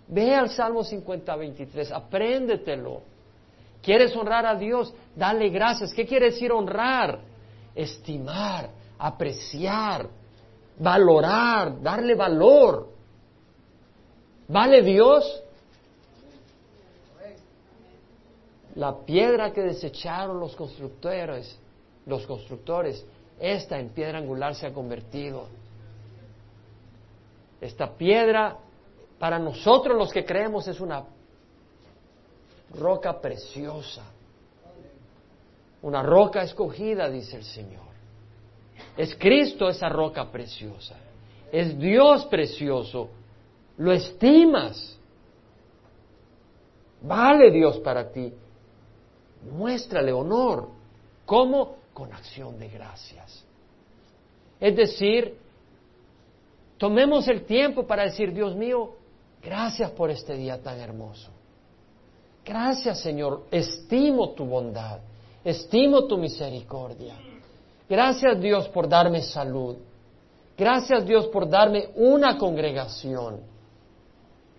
Ve al Salmo 50, 23, apréndetelo. ¿Quieres honrar a Dios? Dale gracias. ¿Qué quiere decir honrar? Estimar, apreciar, valorar, darle valor. ¿Vale Dios? La piedra que desecharon los constructores, los constructores, esta en piedra angular se ha convertido. Esta piedra, para nosotros los que creemos, es una roca preciosa. Una roca escogida, dice el Señor. Es Cristo esa roca preciosa. Es Dios precioso. Lo estimas. Vale Dios para ti. Muéstrale honor. ¿Cómo? Con acción de gracias. Es decir, tomemos el tiempo para decir, Dios mío, gracias por este día tan hermoso. Gracias Señor, estimo tu bondad, estimo tu misericordia. Gracias Dios por darme salud. Gracias Dios por darme una congregación.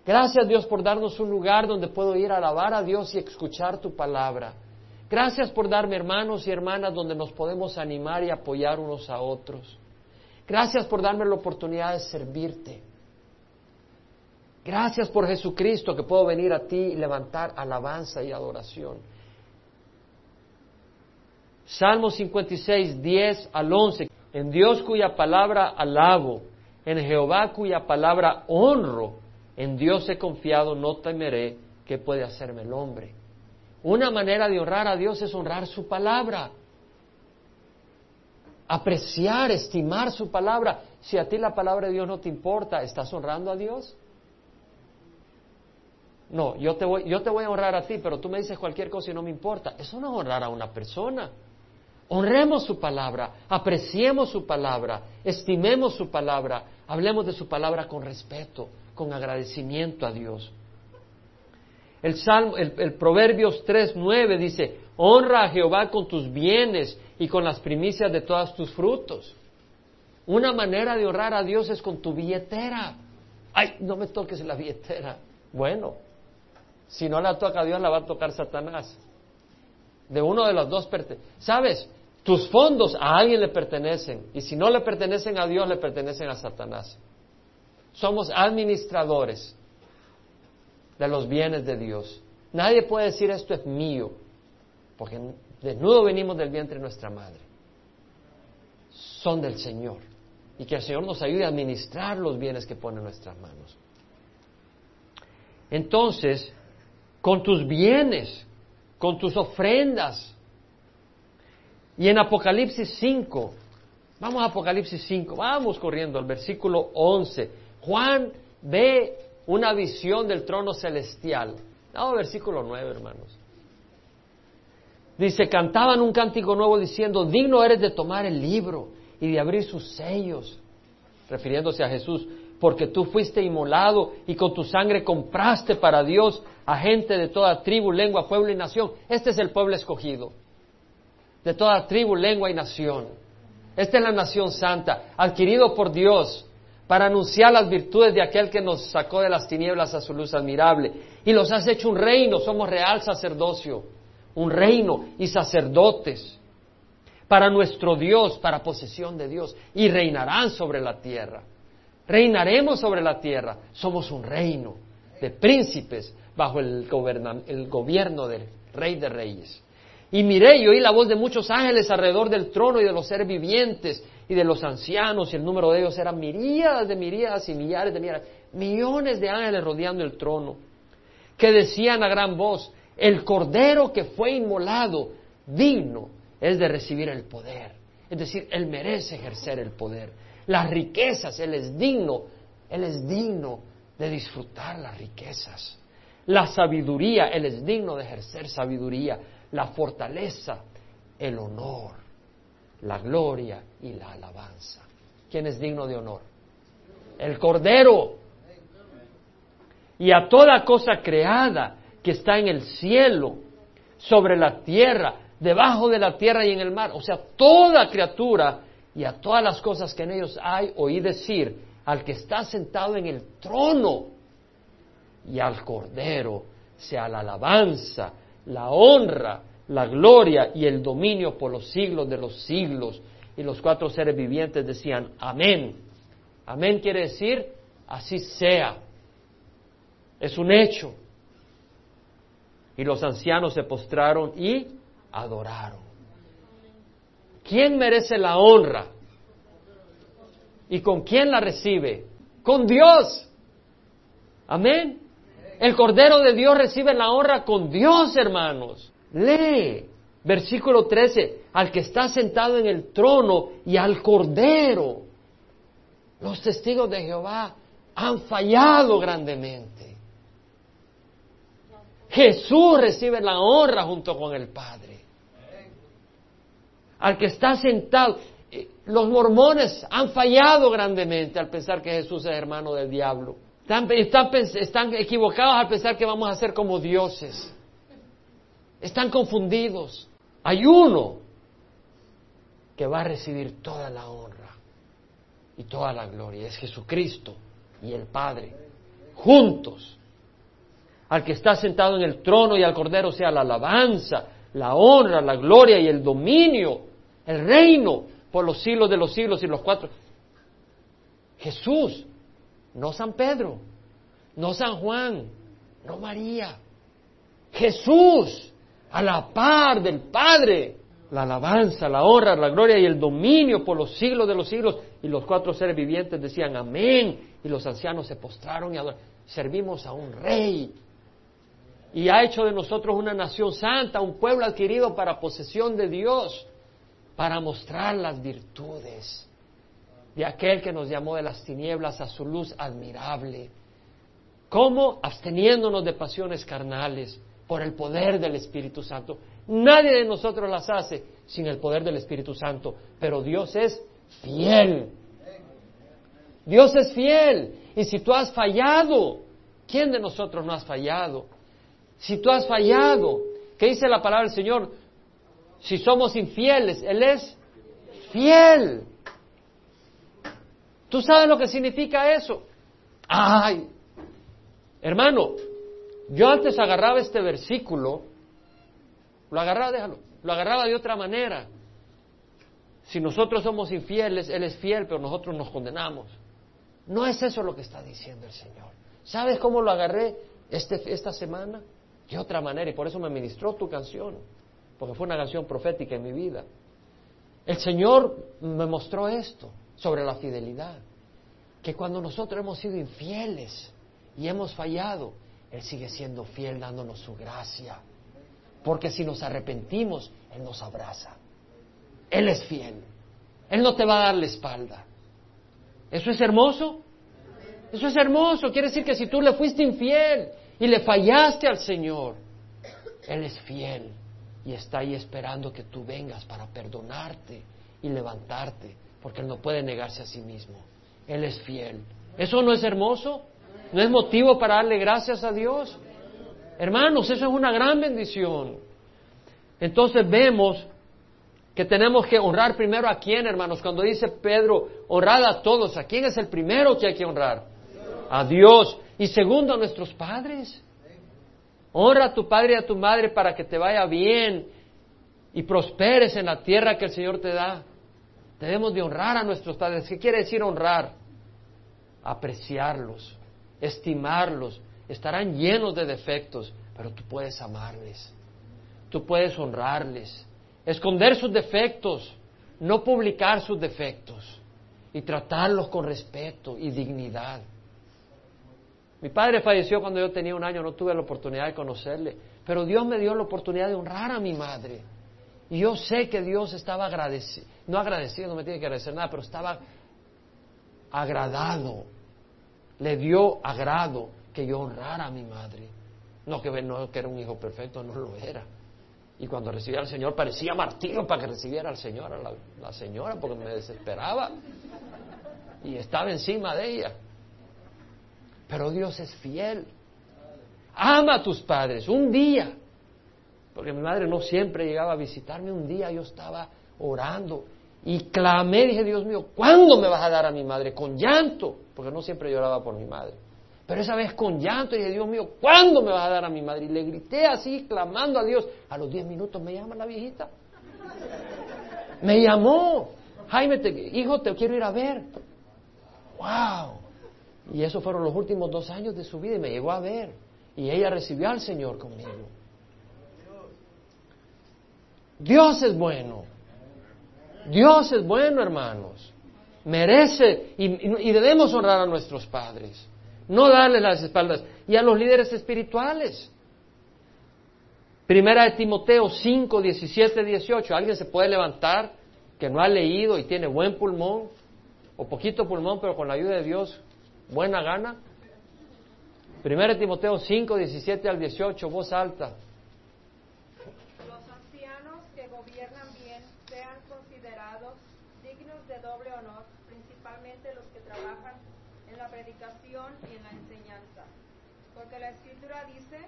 Gracias Dios por darnos un lugar donde puedo ir a alabar a Dios y escuchar tu palabra. Gracias por darme hermanos y hermanas donde nos podemos animar y apoyar unos a otros. Gracias por darme la oportunidad de servirte. Gracias por Jesucristo que puedo venir a ti y levantar alabanza y adoración. Salmo 56, 10 al 11. En Dios cuya palabra alabo, en Jehová cuya palabra honro, en Dios he confiado, no temeré qué puede hacerme el hombre. Una manera de honrar a Dios es honrar su palabra. Apreciar, estimar su palabra. Si a ti la palabra de Dios no te importa, ¿estás honrando a Dios? No, yo te, voy, yo te voy a honrar a ti, pero tú me dices cualquier cosa y no me importa. Eso no es honrar a una persona. Honremos su palabra, apreciemos su palabra, estimemos su palabra, hablemos de su palabra con respeto, con agradecimiento a Dios. El, Salmo, el, el Proverbios 3.9 dice, honra a Jehová con tus bienes y con las primicias de todos tus frutos. Una manera de honrar a Dios es con tu billetera. Ay, no me toques la billetera. Bueno, si no la toca Dios, la va a tocar Satanás. De uno de los dos ¿Sabes? Tus fondos a alguien le pertenecen. Y si no le pertenecen a Dios, le pertenecen a Satanás. Somos administradores de los bienes de Dios. Nadie puede decir esto es mío, porque desnudo venimos del vientre de nuestra madre. Son del Señor. Y que el Señor nos ayude a administrar los bienes que pone en nuestras manos. Entonces, con tus bienes, con tus ofrendas. Y en Apocalipsis 5, vamos a Apocalipsis 5, vamos corriendo al versículo 11. Juan ve una visión del trono celestial. Vamos versículo 9, hermanos. Dice, cantaban un cántico nuevo diciendo, digno eres de tomar el libro y de abrir sus sellos, refiriéndose a Jesús, porque tú fuiste inmolado y con tu sangre compraste para Dios a gente de toda tribu, lengua, pueblo y nación. Este es el pueblo escogido, de toda tribu, lengua y nación. Esta es la nación santa, adquirido por Dios para anunciar las virtudes de aquel que nos sacó de las tinieblas a su luz admirable. Y los has hecho un reino, somos real sacerdocio, un reino y sacerdotes para nuestro Dios, para posesión de Dios, y reinarán sobre la tierra. Reinaremos sobre la tierra. Somos un reino de príncipes bajo el, el gobierno del Rey de Reyes. Y miré y oí la voz de muchos ángeles alrededor del trono y de los seres vivientes y de los ancianos, y el número de ellos eran miríadas de miríadas y millares de millares, millones de ángeles rodeando el trono, que decían a gran voz, el cordero que fue inmolado, digno es de recibir el poder. Es decir, Él merece ejercer el poder las riquezas, Él es digno, Él es digno de disfrutar las riquezas. La sabiduría, Él es digno de ejercer sabiduría. La fortaleza, el honor, la gloria y la alabanza. ¿Quién es digno de honor? El Cordero. Y a toda cosa creada que está en el cielo, sobre la tierra, debajo de la tierra y en el mar. O sea, toda criatura y a todas las cosas que en ellos hay, oí decir al que está sentado en el trono y al Cordero sea la alabanza la honra, la gloria y el dominio por los siglos de los siglos. Y los cuatro seres vivientes decían, amén. Amén quiere decir, así sea. Es un hecho. Y los ancianos se postraron y adoraron. ¿Quién merece la honra? ¿Y con quién la recibe? Con Dios. Amén. El Cordero de Dios recibe la honra con Dios, hermanos. Lee. Versículo 13. Al que está sentado en el trono y al Cordero. Los testigos de Jehová han fallado grandemente. Jesús recibe la honra junto con el Padre. Al que está sentado. Eh, los mormones han fallado grandemente al pensar que Jesús es hermano del diablo. Están, equivocados al pensar que vamos a ser como dioses. Están confundidos. Hay uno que va a recibir toda la honra y toda la gloria. Es Jesucristo y el Padre, juntos. Al que está sentado en el trono y al Cordero sea la alabanza, la honra, la gloria y el dominio, el reino por los siglos de los siglos y los cuatro. Jesús no San Pedro, no San Juan, no María. Jesús, a la par del Padre, la alabanza, la honra, la gloria y el dominio por los siglos de los siglos. Y los cuatro seres vivientes decían amén. Y los ancianos se postraron y adoraron. Servimos a un rey. Y ha hecho de nosotros una nación santa, un pueblo adquirido para posesión de Dios, para mostrar las virtudes de aquel que nos llamó de las tinieblas a su luz admirable. ¿Cómo? Absteniéndonos de pasiones carnales por el poder del Espíritu Santo. Nadie de nosotros las hace sin el poder del Espíritu Santo, pero Dios es fiel. Dios es fiel. Y si tú has fallado, ¿quién de nosotros no has fallado? Si tú has fallado, ¿qué dice la palabra del Señor? Si somos infieles, Él es fiel ¿Tú sabes lo que significa eso? Ay, hermano, yo antes agarraba este versículo, lo agarraba, déjalo, lo agarraba de otra manera. Si nosotros somos infieles, Él es fiel, pero nosotros nos condenamos. No es eso lo que está diciendo el Señor. ¿Sabes cómo lo agarré este, esta semana? De otra manera, y por eso me ministró tu canción, porque fue una canción profética en mi vida. El Señor me mostró esto sobre la fidelidad. Que cuando nosotros hemos sido infieles y hemos fallado, Él sigue siendo fiel dándonos su gracia. Porque si nos arrepentimos, Él nos abraza. Él es fiel. Él no te va a dar la espalda. ¿Eso es hermoso? Eso es hermoso. Quiere decir que si tú le fuiste infiel y le fallaste al Señor, Él es fiel y está ahí esperando que tú vengas para perdonarte y levantarte porque Él no puede negarse a sí mismo. Él es fiel. ¿Eso no es hermoso? ¿No es motivo para darle gracias a Dios? Hermanos, eso es una gran bendición. Entonces vemos que tenemos que honrar primero a quién, hermanos. Cuando dice Pedro, honrad a todos, ¿a quién es el primero que hay que honrar? A Dios. Y segundo, a nuestros padres. Honra a tu padre y a tu madre para que te vaya bien y prosperes en la tierra que el Señor te da. Debemos de honrar a nuestros padres. ¿Qué quiere decir honrar? Apreciarlos, estimarlos. Estarán llenos de defectos, pero tú puedes amarles. Tú puedes honrarles. Esconder sus defectos, no publicar sus defectos y tratarlos con respeto y dignidad. Mi padre falleció cuando yo tenía un año, no tuve la oportunidad de conocerle, pero Dios me dio la oportunidad de honrar a mi madre. Y yo sé que Dios estaba agradecido, no agradecido, no me tiene que agradecer nada, pero estaba agradado. Le dio agrado que yo honrara a mi madre. No que, no que era un hijo perfecto, no lo era. Y cuando recibía al Señor parecía martirio para que recibiera al Señor, a la, la señora, porque me desesperaba. Y estaba encima de ella. Pero Dios es fiel. Ama a tus padres. Un día porque mi madre no siempre llegaba a visitarme. Un día yo estaba orando y clamé, dije, Dios mío, ¿cuándo me vas a dar a mi madre? Con llanto, porque no siempre lloraba por mi madre. Pero esa vez con llanto dije, Dios mío, ¿cuándo me vas a dar a mi madre? Y le grité así, clamando a Dios. A los diez minutos me llama la viejita. Me llamó. Jaime, te, hijo, te quiero ir a ver. ¡Wow! Y esos fueron los últimos dos años de su vida y me llegó a ver. Y ella recibió al Señor conmigo. Dios es bueno. Dios es bueno, hermanos. Merece y, debemos honrar a nuestros padres. No darles las espaldas. Y a los líderes espirituales. Primera de Timoteo 5, 17, 18. ¿Alguien se puede levantar que no ha leído y tiene buen pulmón? O poquito pulmón, pero con la ayuda de Dios, buena gana. Primera de Timoteo 5, 17 al 18, voz alta. Los ancianos que gobiernan bien sean considerados dignos de doble honor, principalmente los que trabajan en la predicación y en la enseñanza. Porque la escritura dice,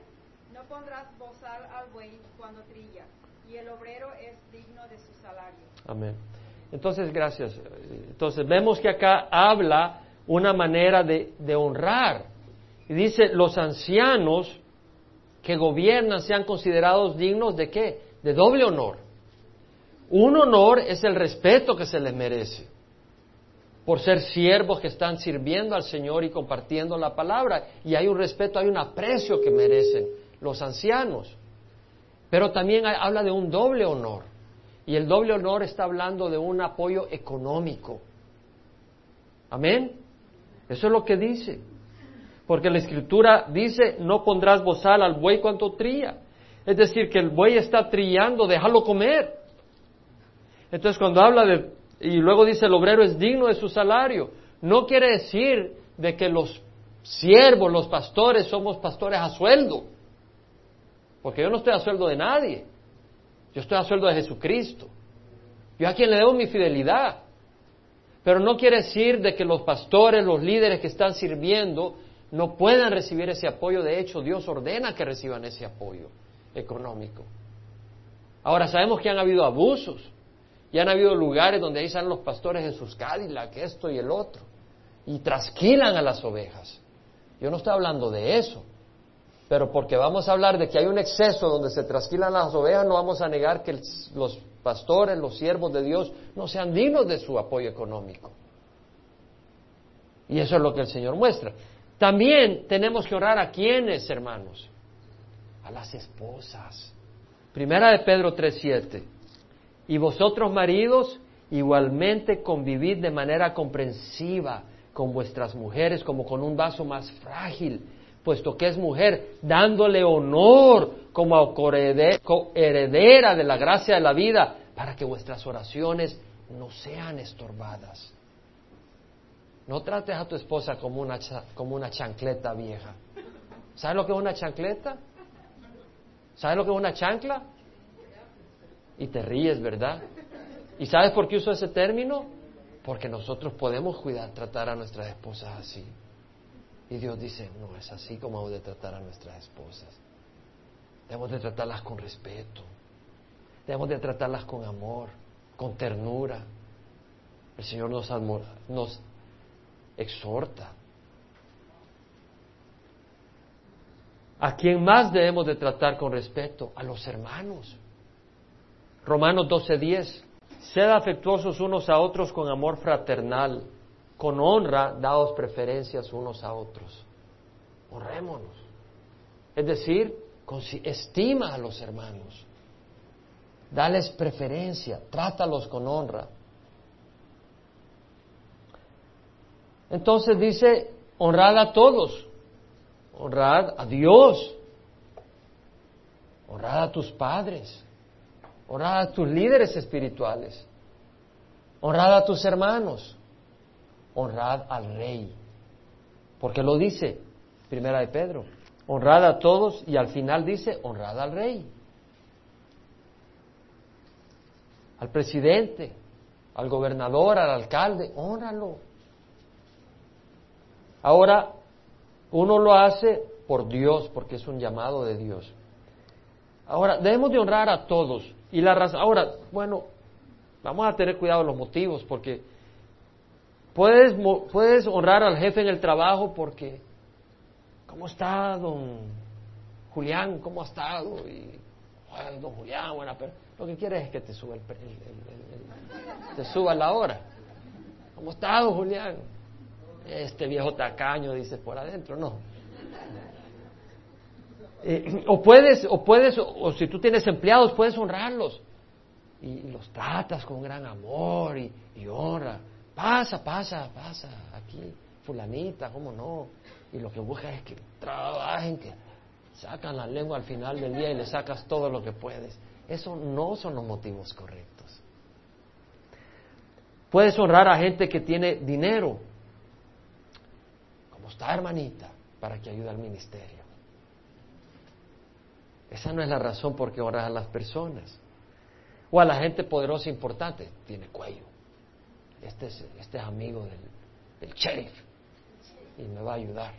no pondrás bozal al buey cuando trilla, y el obrero es digno de su salario. Amén. Entonces, gracias. Entonces, vemos que acá habla una manera de, honrar. Y dice, los ancianos que gobiernan sean considerados dignos de qué? De doble honor. Un honor es el respeto que se les merece por ser siervos que están sirviendo al Señor y compartiendo la palabra. Y hay un respeto, hay un aprecio que merecen los ancianos. Pero también habla de un doble honor. Y el doble honor está hablando de un apoyo económico. Amén. Eso es lo que dice. Porque la escritura dice, no pondrás bozal al buey cuanto trilla. Es decir, que el buey está trillando, déjalo comer. Entonces cuando habla de, y luego dice el obrero es digno de su salario, no quiere decir de que los siervos, los pastores, somos pastores a sueldo. Porque yo no estoy a sueldo de nadie. Yo estoy a sueldo de Jesucristo. Yo a quien le debo mi fidelidad. Pero no quiere decir de que los pastores, los líderes que están sirviendo, no puedan recibir ese apoyo. De hecho, Dios ordena que reciban ese apoyo económico. Ahora, sabemos que han habido abusos. Y han habido lugares donde ahí salen los pastores en sus Cadillac, esto y el otro. Y trasquilan a las ovejas. Yo no estoy hablando de eso. Pero porque vamos a hablar de que hay un exceso donde se trasquilan las ovejas, no vamos a negar que los pastores, los siervos de Dios, no sean dignos de su apoyo económico. Y eso es lo que el Señor muestra. También tenemos que orar a quienes, hermanos, a las esposas. Primera de Pedro 3:7. Y vosotros maridos igualmente convivid de manera comprensiva con vuestras mujeres como con un vaso más frágil puesto que es mujer, dándole honor como heredera de la gracia de la vida, para que vuestras oraciones no sean estorbadas. No trates a tu esposa como una, como una chancleta vieja. ¿Sabes lo que es una chancleta? ¿Sabes lo que es una chancla? Y te ríes, ¿verdad? ¿Y sabes por qué uso ese término? Porque nosotros podemos cuidar, tratar a nuestras esposas así. Y Dios dice, no es así como hemos de tratar a nuestras esposas. Debemos de tratarlas con respeto. Debemos de tratarlas con amor, con ternura. El Señor nos, nos exhorta. ¿A quién más debemos de tratar con respeto? A los hermanos. Romanos 12:10. Sed afectuosos unos a otros con amor fraternal con honra, daos preferencias unos a otros. Honrémonos. Es decir, estima a los hermanos. Dales preferencia, trátalos con honra. Entonces dice, honrad a todos, honrad a Dios, honrad a tus padres, honrad a tus líderes espirituales, honrad a tus hermanos, honrad al rey. Porque lo dice, primera de Pedro, honrad a todos y al final dice, honrad al rey. Al presidente, al gobernador, al alcalde, honralo. Ahora, uno lo hace por Dios, porque es un llamado de Dios. Ahora, debemos de honrar a todos. Y la razón, ahora, bueno, vamos a tener cuidado los motivos, porque Puedes, puedes honrar al jefe en el trabajo porque ¿cómo está don Julián? ¿Cómo ha estado? Y, "Ay, don Julián, buena pero Lo que quieres es que te suba, el, el- el- te suba la hora. ¿Cómo está don Julián? Este viejo tacaño, dice por adentro, no. Eh, o puedes, o puedes, o, o si tú tienes empleados, puedes honrarlos. Y, y los tratas con gran amor y, y honra. Pasa, pasa, pasa, aquí, fulanita, cómo no. Y lo que buscas es que trabajen, que sacan la lengua al final del día y le sacas todo lo que puedes. Eso no son los motivos correctos. Puedes honrar a gente que tiene dinero. ¿Cómo está, hermanita? Para que ayude al ministerio. Esa no es la razón por qué honras a las personas. O a la gente poderosa e importante. Tiene cuello. Este es, este es amigo del, sheriff y me va a ayudar.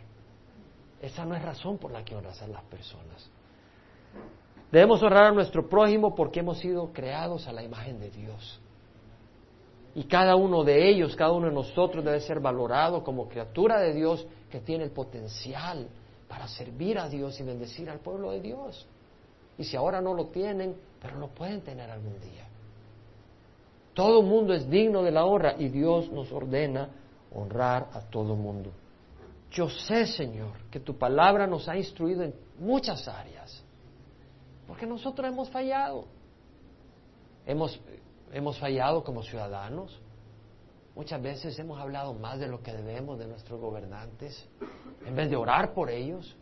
Esa no es razón por la que honras a las personas. Debemos honrar a nuestro prójimo porque hemos sido creados a la imagen de Dios. Y cada uno de ellos, cada uno de nosotros debe ser valorado como criatura de Dios que tiene el potencial para servir a Dios y bendecir al pueblo de Dios. Y si ahora no lo tienen, pero lo pueden tener algún día. Todo mundo es digno de la honra y Dios nos ordena honrar a todo mundo. Yo sé, Señor, que tu palabra nos ha instruido en muchas áreas, porque nosotros hemos fallado. Hemos, hemos fallado como ciudadanos. Muchas veces hemos hablado más de lo que debemos de nuestros gobernantes, en vez de orar por ellos.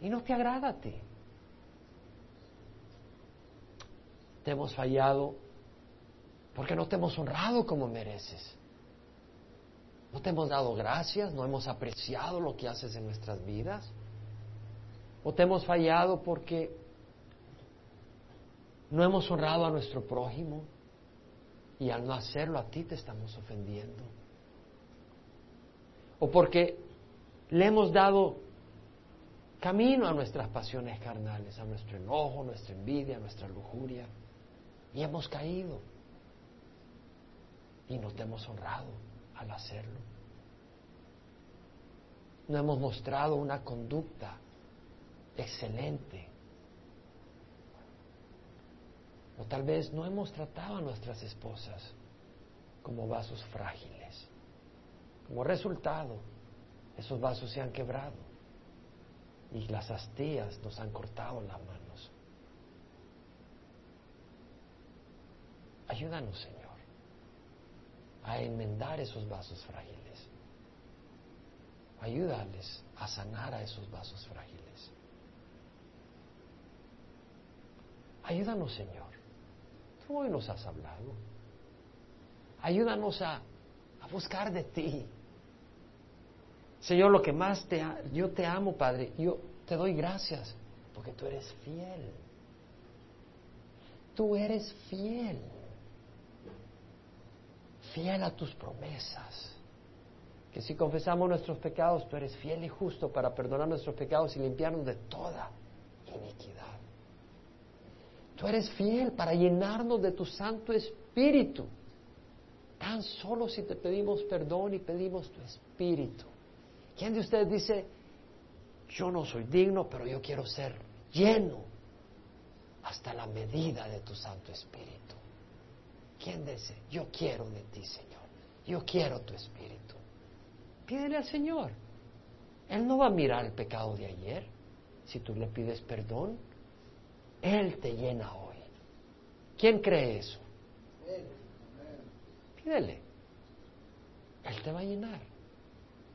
Y no te agrada a ti. Te hemos fallado porque no te hemos honrado como mereces. No te hemos dado gracias, no hemos apreciado lo que haces en nuestras vidas. O te hemos fallado porque no hemos honrado a nuestro prójimo y al no hacerlo a ti te estamos ofendiendo. O porque le hemos dado camino a nuestras pasiones carnales, a nuestro enojo, nuestra envidia, nuestra lujuria. Y hemos caído. Y no hemos honrado al hacerlo. No hemos mostrado una conducta excelente. O tal vez no hemos tratado a nuestras esposas como vasos frágiles. Como resultado, esos vasos se han quebrado y las astillas nos han cortado las manos. Ayúdanos, Señor, a enmendar esos vasos frágiles. Ayúdales a sanar a esos vasos frágiles. Ayúdanos, Señor. Tú hoy nos has hablado. Ayúdanos a, a buscar de ti. Señor, lo que más te yo te amo, Padre, yo te doy gracias porque tú eres fiel. Tú eres fiel. Fiel a tus promesas. Que si confesamos nuestros pecados, tú eres fiel y justo para perdonar nuestros pecados y limpiarnos de toda iniquidad. Tú eres fiel para llenarnos de tu Santo Espíritu. Tan solo si te pedimos perdón y pedimos tu Espíritu. ¿Quién de ustedes dice, yo no soy digno, pero yo quiero ser lleno hasta la medida de tu Santo Espíritu? ¿Quién dice, yo quiero de ti, Señor? Yo quiero tu Espíritu. Pídele al Señor. Él no va a mirar el pecado de ayer. Si tú le pides perdón, Él te llena hoy. ¿Quién cree eso? Pídele. Él te va a llenar.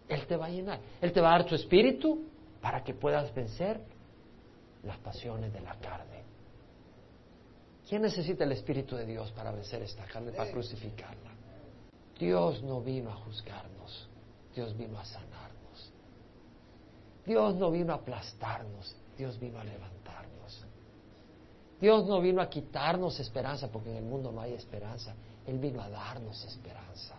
Él te va a llenar. Él te va a dar tu espíritu para que puedas vencer las pasiones de la carne. ¿Quién necesita el Espíritu de Dios para vencer esta carne, para crucificarla? Dios no vino a juzgarnos, Dios vino a sanarnos. Dios no vino a aplastarnos, Dios vino a levantarnos. Dios no vino a quitarnos esperanza, porque en el mundo no hay esperanza. Él vino a darnos esperanza.